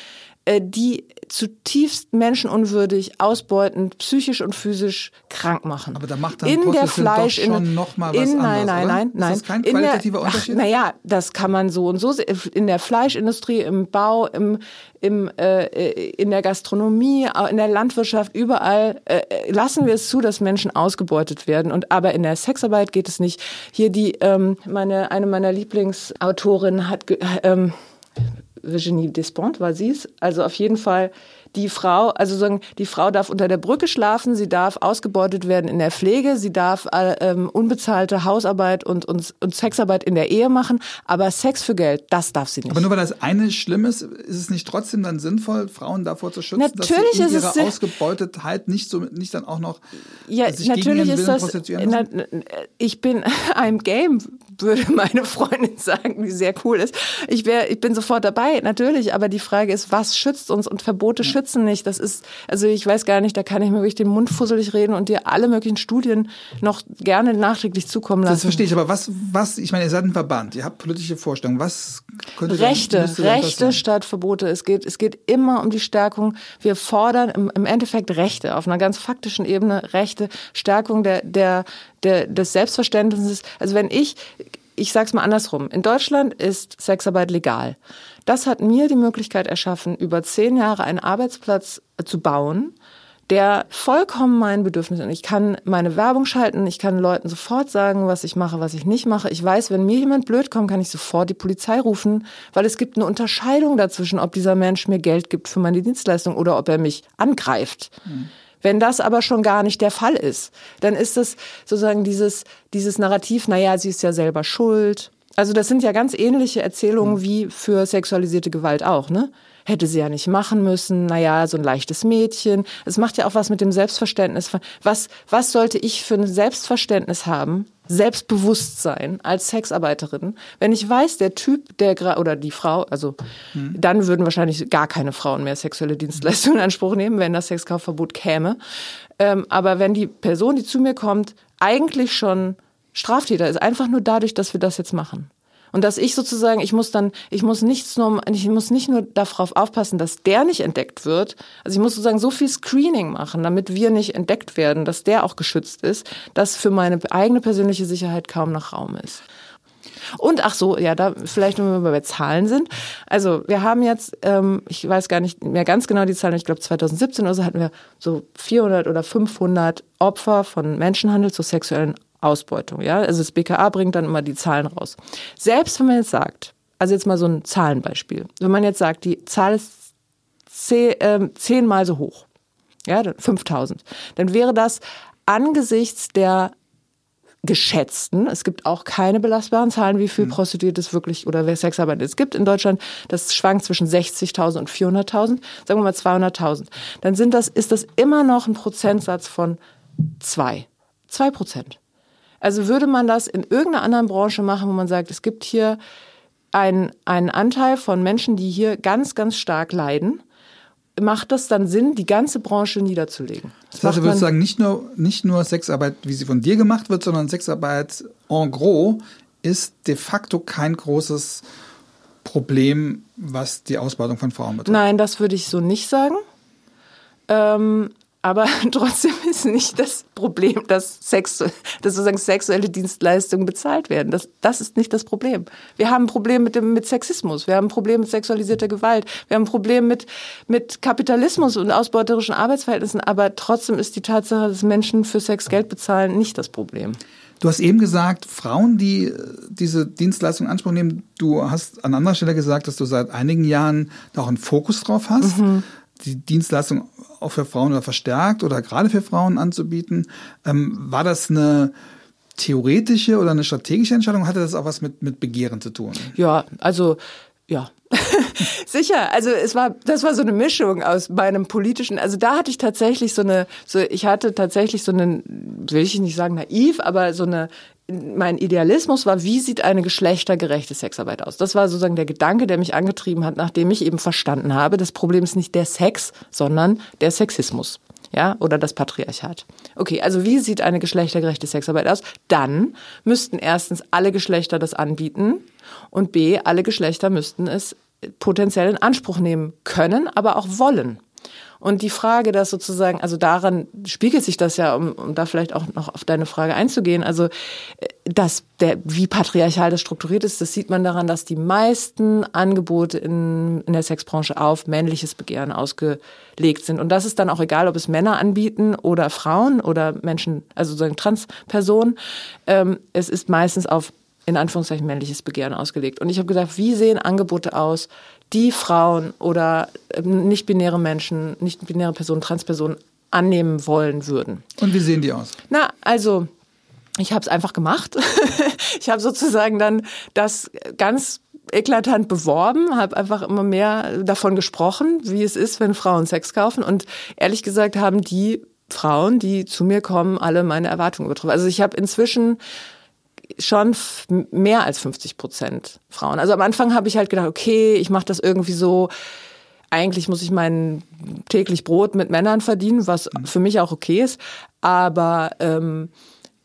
Speaker 1: die zutiefst menschenunwürdig, ausbeutend, psychisch und physisch krank machen.
Speaker 2: Aber da macht dann
Speaker 1: in der Fleisch
Speaker 2: doch schon noch mal was
Speaker 1: in,
Speaker 2: anderes,
Speaker 1: nein, nein,
Speaker 2: oder?
Speaker 1: nein, nein.
Speaker 2: Ist das kein
Speaker 1: In
Speaker 2: qualitativer
Speaker 1: der,
Speaker 2: Unterschied?
Speaker 1: Naja, das kann man so und so in der Fleischindustrie, im Bau, im im, äh, in der Gastronomie, in der Landwirtschaft, überall äh, lassen wir es zu, dass Menschen ausgebeutet werden. Und aber in der Sexarbeit geht es nicht. Hier die ähm, meine eine meiner Lieblingsautorinnen hat ge- ähm, Virginie Despont war sie es. Also auf jeden Fall die Frau, also sagen, die Frau darf unter der Brücke schlafen, sie darf ausgebeutet werden in der Pflege, sie darf äh, ähm, unbezahlte Hausarbeit und, und, und Sexarbeit in der Ehe machen, aber Sex für Geld, das darf sie nicht.
Speaker 2: Aber nur weil das eine schlimm ist, ist es nicht trotzdem dann sinnvoll, Frauen davor zu schützen,
Speaker 1: Natürlich
Speaker 2: dass sie
Speaker 1: sinn-
Speaker 2: Ausgebeutetheit nicht so nicht dann auch noch
Speaker 1: ja,
Speaker 2: sich
Speaker 1: natürlich
Speaker 2: gegen ihren
Speaker 1: ist
Speaker 2: Willen
Speaker 1: das.
Speaker 2: prostituieren
Speaker 1: Na, ich bin I'm game, würde meine Freundin sagen, die sehr cool ist. Ich wäre, ich bin sofort dabei, natürlich. Aber die Frage ist, was schützt uns? Und Verbote schützen nicht. Das ist, also ich weiß gar nicht, da kann ich mir wirklich den Mund fusselig reden und dir alle möglichen Studien noch gerne nachträglich zukommen lassen.
Speaker 2: Das verstehe ich, aber was, was, ich meine, ihr seid ein Verband, ihr habt politische Vorstellungen, was könnte
Speaker 1: Rechte,
Speaker 2: das
Speaker 1: Rechte statt Verbote. Es geht, es geht immer um die Stärkung. Wir fordern im, im Endeffekt Rechte auf einer ganz faktischen Ebene, Rechte, Stärkung der, der, der, des Selbstverständnisses. Also wenn ich, ich sag's mal andersrum. In Deutschland ist Sexarbeit legal. Das hat mir die Möglichkeit erschaffen, über zehn Jahre einen Arbeitsplatz äh, zu bauen, der vollkommen meinen Bedürfnissen. Ich kann meine Werbung schalten, ich kann Leuten sofort sagen, was ich mache, was ich nicht mache. Ich weiß, wenn mir jemand blöd kommt, kann ich sofort die Polizei rufen, weil es gibt eine Unterscheidung dazwischen, ob dieser Mensch mir Geld gibt für meine Dienstleistung oder ob er mich angreift. Wenn das aber schon gar nicht der Fall ist, dann ist es sozusagen dieses, dieses Narrativ, naja, sie ist ja selber schuld. Also das sind ja ganz ähnliche Erzählungen wie für sexualisierte Gewalt auch, ne? Hätte sie ja nicht machen müssen, naja, so ein leichtes Mädchen. Es macht ja auch was mit dem Selbstverständnis. Was, was sollte ich für ein Selbstverständnis haben, Selbstbewusstsein als Sexarbeiterin, wenn ich weiß, der Typ, der oder die Frau, also dann würden wahrscheinlich gar keine Frauen mehr sexuelle Dienstleistungen in Anspruch nehmen, wenn das Sexkaufverbot käme. Ähm, aber wenn die Person, die zu mir kommt, eigentlich schon Straftäter ist, einfach nur dadurch, dass wir das jetzt machen. Und dass ich sozusagen, ich muss dann, ich muss nichts nur, ich muss nicht nur darauf aufpassen, dass der nicht entdeckt wird. Also ich muss sozusagen so viel Screening machen, damit wir nicht entdeckt werden, dass der auch geschützt ist, dass für meine eigene persönliche Sicherheit kaum noch Raum ist. Und ach so, ja, da vielleicht, wenn wir bei Zahlen sind. Also wir haben jetzt, ähm, ich weiß gar nicht mehr ganz genau die Zahlen, ich glaube 2017 oder so hatten wir so 400 oder 500 Opfer von Menschenhandel zur sexuellen Ausbeutung. Ja, also das BKA bringt dann immer die Zahlen raus. Selbst wenn man jetzt sagt, also jetzt mal so ein Zahlenbeispiel, wenn man jetzt sagt, die Zahl ist ähm, zehnmal so hoch, ja, dann 5000, dann wäre das angesichts der geschätzten, es gibt auch keine belastbaren Zahlen, wie viel Prostituierte es wirklich oder wer Sexarbeit es gibt in Deutschland, das schwankt zwischen 60.000 und 400.000, sagen wir mal 200.000, dann sind das, ist das immer noch ein Prozentsatz von zwei, zwei Prozent. Also würde man das in irgendeiner anderen Branche machen, wo man sagt, es gibt hier einen, einen Anteil von Menschen, die hier ganz, ganz stark leiden, macht das dann Sinn, die ganze Branche niederzulegen?
Speaker 2: Das heißt, du würdest sagen, nicht nur, nicht nur Sexarbeit, wie sie von dir gemacht wird, sondern Sexarbeit en gros ist de facto kein großes Problem, was die Ausbeutung von Frauen betrifft.
Speaker 1: Nein, das würde ich so nicht sagen. Ähm, aber trotzdem ist nicht das Problem, dass, Sex, dass sozusagen sexuelle Dienstleistungen bezahlt werden. Das, das ist nicht das Problem. Wir haben ein Problem mit, dem, mit Sexismus, wir haben ein Problem mit sexualisierter Gewalt, wir haben ein Problem mit, mit Kapitalismus und ausbeuterischen Arbeitsverhältnissen. Aber trotzdem ist die Tatsache, dass Menschen für Sex Geld bezahlen, nicht das Problem.
Speaker 2: Du hast eben gesagt, Frauen, die äh, diese Dienstleistung in Anspruch nehmen, du hast an anderer Stelle gesagt, dass du seit einigen Jahren da auch einen Fokus drauf hast, die Dienstleistung auch für Frauen oder verstärkt oder gerade für Frauen anzubieten. Ähm, war das eine theoretische oder eine strategische Entscheidung? Hatte das auch was mit, mit Begehren zu tun?
Speaker 1: Ja, also ja. Sicher, also es war, das war so eine Mischung aus meinem politischen, also da hatte ich tatsächlich so eine, so ich hatte tatsächlich so einen, will ich nicht sagen naiv, aber so eine, mein Idealismus war, wie sieht eine geschlechtergerechte Sexarbeit aus? Das war sozusagen der Gedanke, der mich angetrieben hat, nachdem ich eben verstanden habe, das Problem ist nicht der Sex, sondern der Sexismus. Ja, oder das Patriarchat. Okay, also wie sieht eine geschlechtergerechte Sexarbeit aus? Dann müssten erstens alle Geschlechter das anbieten und B, alle Geschlechter müssten es potenziell in Anspruch nehmen können, aber auch wollen. Und die Frage, dass sozusagen, also daran spiegelt sich das ja, um, um da vielleicht auch noch auf deine Frage einzugehen, also äh, dass der, wie patriarchal das strukturiert ist, das sieht man daran, dass die meisten Angebote in, in der Sexbranche auf männliches Begehren ausgelegt sind. Und das ist dann auch egal, ob es Männer anbieten oder Frauen oder Menschen, also sozusagen Transpersonen. Ähm, es ist meistens auf in Anführungszeichen männliches Begehren ausgelegt. Und ich habe gedacht, wie sehen Angebote aus, die Frauen oder ähm, nicht-binäre Menschen, nicht-binäre Personen, Transpersonen annehmen wollen würden.
Speaker 2: Und wie sehen die aus?
Speaker 1: Na, also ich habe es einfach gemacht. ich habe sozusagen dann das ganz eklatant beworben, habe einfach immer mehr davon gesprochen, wie es ist, wenn Frauen Sex kaufen. Und ehrlich gesagt haben die Frauen, die zu mir kommen, alle meine Erwartungen übertroffen. Also ich habe inzwischen schon mehr als 50 Prozent Frauen. Also am Anfang habe ich halt gedacht, okay, ich mache das irgendwie so. Eigentlich muss ich mein täglich Brot mit Männern verdienen, was für mich auch okay ist. Aber ähm,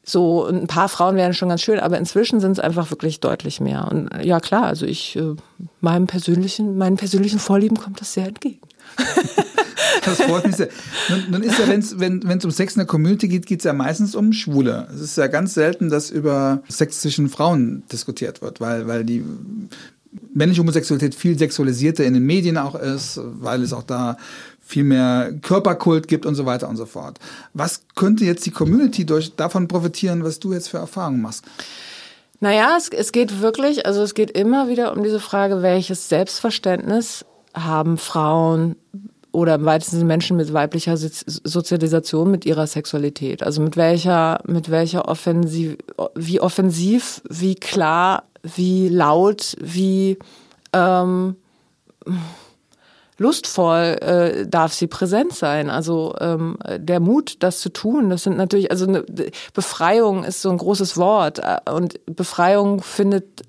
Speaker 1: so ein paar Frauen wären schon ganz schön, aber inzwischen sind es einfach wirklich deutlich mehr. Und ja klar, also ich äh, meinem persönlichen, meinen persönlichen Vorlieben kommt das sehr entgegen.
Speaker 2: Das freut mich sehr. Nun, nun ist ja, wenn's, wenn es um Sex in der Community geht, geht es ja meistens um Schwule. Es ist ja ganz selten, dass über Sex zwischen Frauen diskutiert wird, weil, weil die männliche Homosexualität viel sexualisierter in den Medien auch ist, weil es auch da viel mehr Körperkult gibt und so weiter und so fort. Was könnte jetzt die Community durch, davon profitieren, was du jetzt für Erfahrungen machst?
Speaker 1: Naja, es, es geht wirklich, also es geht immer wieder um diese Frage, welches Selbstverständnis haben Frauen oder im weitesten Sinne Menschen mit weiblicher Sozialisation mit ihrer Sexualität. Also mit welcher, mit welcher offensiv, wie offensiv, wie klar, wie laut, wie ähm, lustvoll äh, darf sie präsent sein. Also ähm, der Mut, das zu tun, das sind natürlich, also eine Befreiung ist so ein großes Wort äh, und Befreiung findet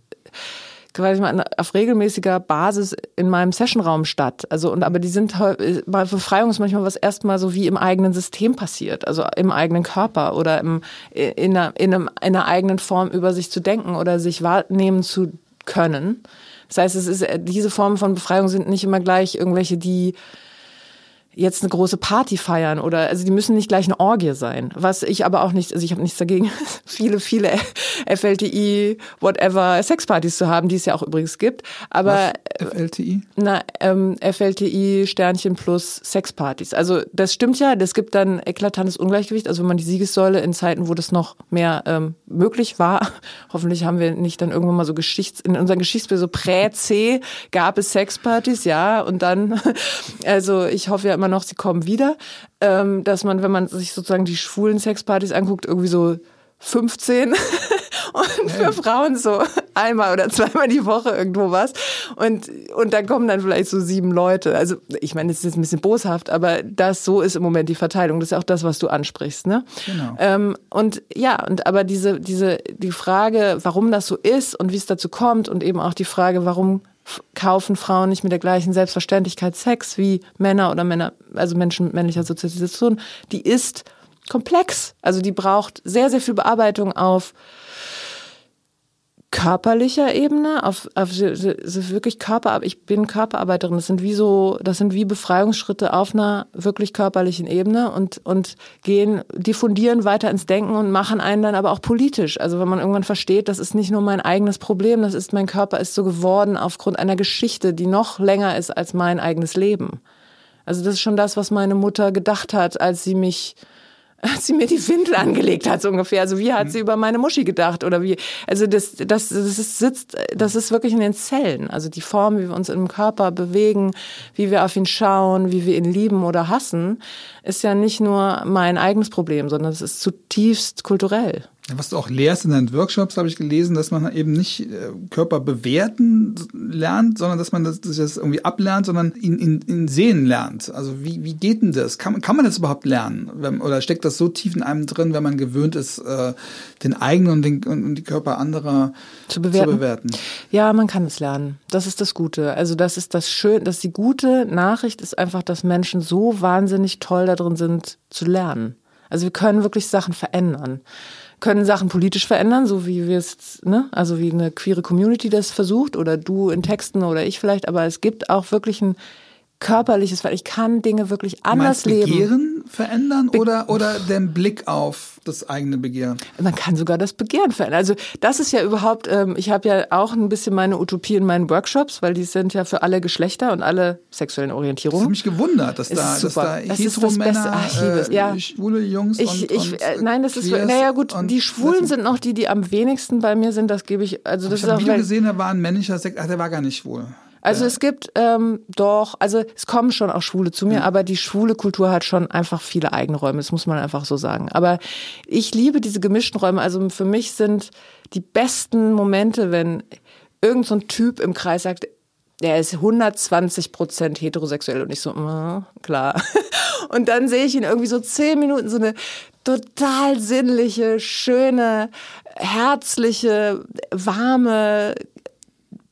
Speaker 1: quasi mal auf regelmäßiger Basis in meinem Sessionraum statt. Also und aber die sind bei Befreiung ist manchmal was erstmal so wie im eigenen System passiert, also im eigenen Körper oder im, in, einer, in, einem, in einer eigenen Form über sich zu denken oder sich wahrnehmen zu können. Das heißt, es ist diese Formen von Befreiung sind nicht immer gleich irgendwelche, die jetzt eine große Party feiern oder also die müssen nicht gleich eine Orgie sein. Was ich aber auch nicht, also ich habe nichts dagegen, viele, viele FLTI, whatever, Sexpartys zu haben, die es ja auch übrigens gibt. Aber
Speaker 2: Was? FLTI?
Speaker 1: Na, ähm, FLTI Sternchen plus Sexpartys. Also das stimmt ja, es gibt dann eklatantes Ungleichgewicht. Also wenn man die Siegessäule in Zeiten, wo das noch mehr ähm, möglich war, hoffentlich haben wir nicht dann irgendwann mal so Geschichts, in unserem Geschichtsbild so Prä-C gab es Sexpartys, ja, und dann, also ich hoffe ja immer noch, sie kommen wieder, ähm, dass man, wenn man sich sozusagen die schwulen Sexpartys anguckt, irgendwie so 15 und für Frauen so einmal oder zweimal die Woche irgendwo was und und dann kommen dann vielleicht so sieben Leute. Also ich meine, das ist jetzt ein bisschen boshaft, aber das so ist im Moment die Verteilung. Das ist auch das, was du ansprichst, ne? Genau. Ähm, und ja, und aber diese diese die Frage, warum das so ist und wie es dazu kommt und eben auch die Frage, warum kaufen Frauen nicht mit der gleichen Selbstverständlichkeit Sex wie Männer oder Männer, also Menschen mit männlicher Sozialisation, die ist komplex. Also die braucht sehr, sehr viel Bearbeitung auf körperlicher Ebene, auf, auf wirklich Körper, ich bin Körperarbeiterin. Das sind wie so, das sind wie Befreiungsschritte auf einer wirklich körperlichen Ebene und, und gehen, diffundieren weiter ins Denken und machen einen dann aber auch politisch. Also wenn man irgendwann versteht, das ist nicht nur mein eigenes Problem, das ist, mein Körper ist so geworden aufgrund einer Geschichte, die noch länger ist als mein eigenes Leben. Also das ist schon das, was meine Mutter gedacht hat, als sie mich als sie mir die Windel angelegt hat, so ungefähr. Also wie hat sie über meine Muschi gedacht oder wie? Also das, das, das ist, sitzt, das ist wirklich in den Zellen. Also die Form, wie wir uns im Körper bewegen, wie wir auf ihn schauen, wie wir ihn lieben oder hassen, ist ja nicht nur mein eigenes Problem, sondern es ist zutiefst kulturell.
Speaker 2: Was du auch lehrst in deinen Workshops, habe ich gelesen, dass man eben nicht äh, Körper bewerten lernt, sondern dass man das, das irgendwie ablernt, sondern ihn, ihn, ihn sehen lernt. Also wie, wie geht denn das? Kann, kann man das überhaupt lernen? Oder steckt das so tief in einem drin, wenn man gewöhnt ist, äh, den eigenen und, den, und die Körper anderer zu bewerten. zu bewerten?
Speaker 1: Ja, man kann es lernen. Das ist das Gute. Also das ist das Schöne, dass die gute Nachricht ist einfach, dass Menschen so wahnsinnig toll darin sind, zu lernen. Also wir können wirklich Sachen verändern können Sachen politisch verändern, so wie wir es, ne, also wie eine queere Community das versucht oder du in Texten oder ich vielleicht, aber es gibt auch wirklich ein körperliches, weil ich kann Dinge wirklich anders
Speaker 2: Begehren
Speaker 1: leben.
Speaker 2: Begehren verändern Be oder, oder den Blick auf das eigene Begehren?
Speaker 1: Man kann sogar das Begehren verändern. Also das ist ja überhaupt, ähm, ich habe ja auch ein bisschen meine Utopie in meinen Workshops, weil die sind ja für alle Geschlechter und alle sexuellen Orientierungen.
Speaker 2: Ich habe mich gewundert, dass da, dass da das Hetero-Männer,
Speaker 1: äh, ja.
Speaker 2: schwule Jungs
Speaker 1: ich,
Speaker 2: und,
Speaker 1: ich, äh, Nein, das ist, naja gut, die Schwulen sind noch die, die am wenigsten bei mir sind, das gebe ich, also das
Speaker 2: ich
Speaker 1: ist auch...
Speaker 2: Habe gesehen, da war ein männlicher Sex, ach, der war gar nicht schwul.
Speaker 1: Also ja. es gibt ähm, doch, also es kommen schon auch Schwule zu mir, mhm. aber die schwule Kultur hat schon einfach viele eigene Räume, das muss man einfach so sagen. Aber ich liebe diese gemischten Räume. Also für mich sind die besten Momente, wenn irgend so ein Typ im Kreis sagt, der ist 120 Prozent heterosexuell und ich so, mm, klar. Und dann sehe ich ihn irgendwie so zehn Minuten so eine total sinnliche, schöne, herzliche, warme,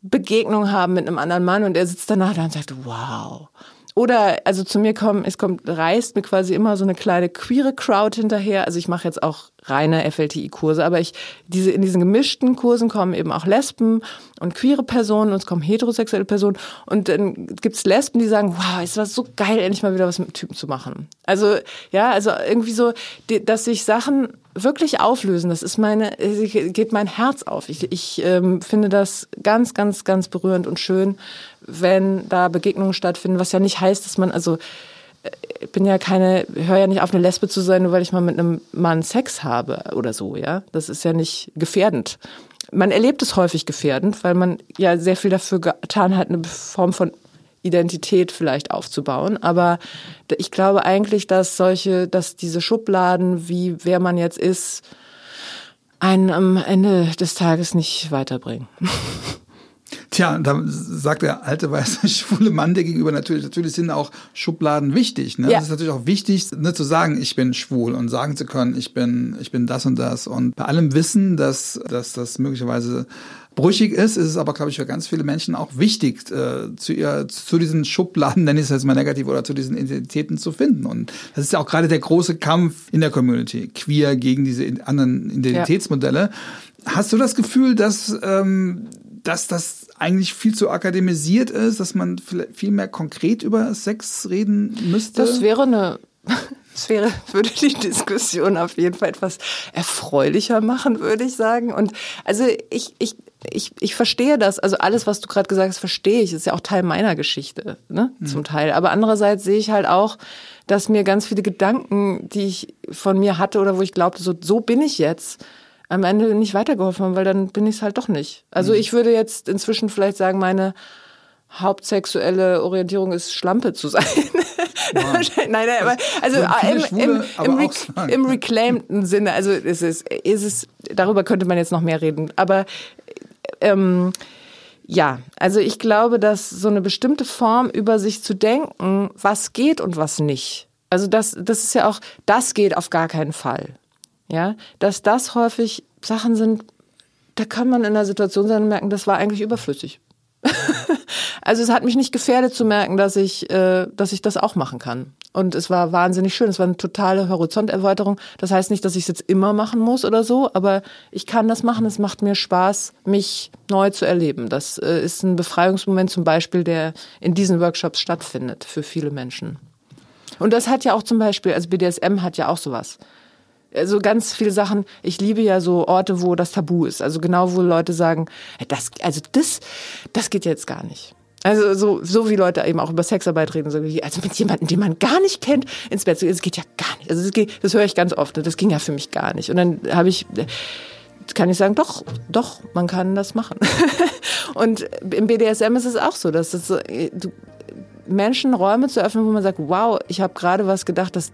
Speaker 1: Begegnung haben mit einem anderen Mann und er sitzt danach da und sagt, wow. Oder also zu mir kommen, es kommt, reist mir quasi immer so eine kleine queere Crowd hinterher. Also ich mache jetzt auch reine FLTI-Kurse, aber ich, diese, in diesen gemischten Kursen kommen eben auch Lesben und queere Personen und es kommen heterosexuelle Personen und dann gibt's Lesben, die sagen, wow, es war so geil, endlich mal wieder was mit Typen zu machen. Also, ja, also irgendwie so, dass sich Sachen wirklich auflösen. Das ist meine, geht mein Herz auf. Ich, ich ähm, finde das ganz, ganz, ganz berührend und schön, wenn da Begegnungen stattfinden, was ja nicht heißt, dass man, also bin ja keine, höre ja nicht auf, eine Lesbe zu sein, nur weil ich mal mit einem Mann Sex habe oder so, ja. Das ist ja nicht gefährdend. Man erlebt es häufig gefährdend, weil man ja sehr viel dafür getan hat, eine Form von Identität vielleicht aufzubauen. Aber ich glaube eigentlich, dass solche, dass diese Schubladen, wie wer man jetzt ist, einen am Ende des Tages nicht weiterbringen.
Speaker 2: Tja, da sagt der alte weiße schwule Mann dir gegenüber natürlich, natürlich sind auch Schubladen wichtig. Ne? Ja. Es ist natürlich auch wichtig, ne, zu sagen, ich bin schwul und sagen zu können, ich bin, ich bin das und das. Und bei allem Wissen, dass, dass das möglicherweise brüchig ist, ist es aber, glaube ich, für ganz viele Menschen auch wichtig, äh, zu, ihr, zu diesen Schubladen, nenne ich es jetzt mal negativ, oder zu diesen Identitäten zu finden. Und das ist ja auch gerade der große Kampf in der Community, queer gegen diese anderen Identitätsmodelle. Ja. Hast du das Gefühl, dass, ähm, dass das eigentlich viel zu akademisiert ist, dass man viel mehr konkret über Sex reden müsste?
Speaker 1: Das wäre eine das wäre, würde die Diskussion auf jeden Fall etwas erfreulicher machen, würde ich sagen. Und also ich, ich, ich, ich verstehe das. Also alles, was du gerade gesagt hast, verstehe ich. Das ist ja auch Teil meiner Geschichte, ne? Mhm. Zum Teil. Aber andererseits sehe ich halt auch, dass mir ganz viele Gedanken, die ich von mir hatte oder wo ich glaubte, so, so bin ich jetzt, am Ende nicht weitergeholfen haben, weil dann bin ich es halt doch nicht. Also mhm. ich würde jetzt inzwischen vielleicht sagen, meine hauptsexuelle Orientierung ist Schlampe zu sein. Wow. nein, nein, aber also im, Schwule, im, im, Re im reclaimten Sinne, also ist es, ist es, darüber könnte man jetzt noch mehr reden. Aber ähm, ja, also ich glaube, dass so eine bestimmte Form über sich zu denken, was geht und was nicht. Also das, das ist ja auch, das geht auf gar keinen Fall. Ja, dass das häufig Sachen sind, da kann man in einer Situation sein und merken, das war eigentlich überflüssig. also es hat mich nicht gefährdet zu merken, dass ich, äh, dass ich das auch machen kann. Und es war wahnsinnig schön. Es war eine totale Horizonterweiterung. Das heißt nicht, dass ich es jetzt immer machen muss oder so, aber ich kann das machen. Es macht mir Spaß, mich neu zu erleben. Das äh, ist ein Befreiungsmoment zum Beispiel, der in diesen Workshops stattfindet für viele Menschen. Und das hat ja auch zum Beispiel, also BDSM hat ja auch sowas also ganz viele Sachen. Ich liebe ja so Orte, wo das Tabu ist. Also genau, wo Leute sagen, das, also das, das geht jetzt gar nicht. Also so, so wie Leute eben auch über Sexarbeit reden, so wie, also mit jemandem, den man gar nicht kennt, ins Bett zu gehen, das geht ja gar nicht. Also das, geht, das höre ich ganz oft. Das ging ja für mich gar nicht. Und dann habe ich, kann ich sagen, doch, doch, man kann das machen. Und im BDSM ist es auch so, dass es du, Menschen Räume zu öffnen, wo man sagt, wow, ich habe gerade was gedacht, das,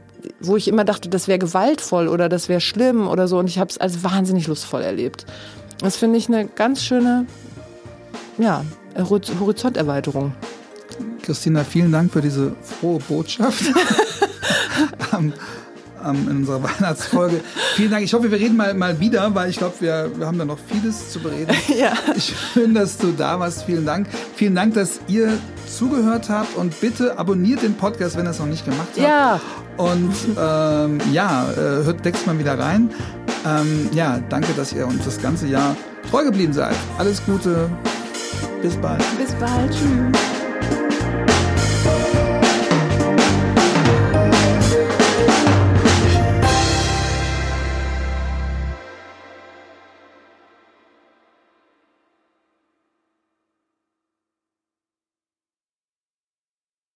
Speaker 1: wo ich immer dachte, das wäre gewaltvoll oder das wäre schlimm oder so. Und ich habe es als wahnsinnig lustvoll erlebt. Das finde ich eine ganz schöne ja, Horizonterweiterung.
Speaker 2: Christina, vielen Dank für diese frohe Botschaft. ähm, in unserer Weihnachtsfolge. Vielen Dank. Ich hoffe, wir reden mal, mal wieder, weil ich glaube, wir, wir haben da noch vieles zu bereden.
Speaker 1: ja.
Speaker 2: Schön, dass du da warst. Vielen Dank. Vielen Dank, dass ihr zugehört habt und bitte abonniert den Podcast, wenn ihr es noch nicht gemacht habt.
Speaker 1: Ja.
Speaker 2: Und ähm, ja, äh, hört nächstes Mal wieder rein. Ähm, ja, danke, dass ihr uns das ganze Jahr treu geblieben seid. Alles Gute. Bis bald.
Speaker 1: Bis bald. Tschüss.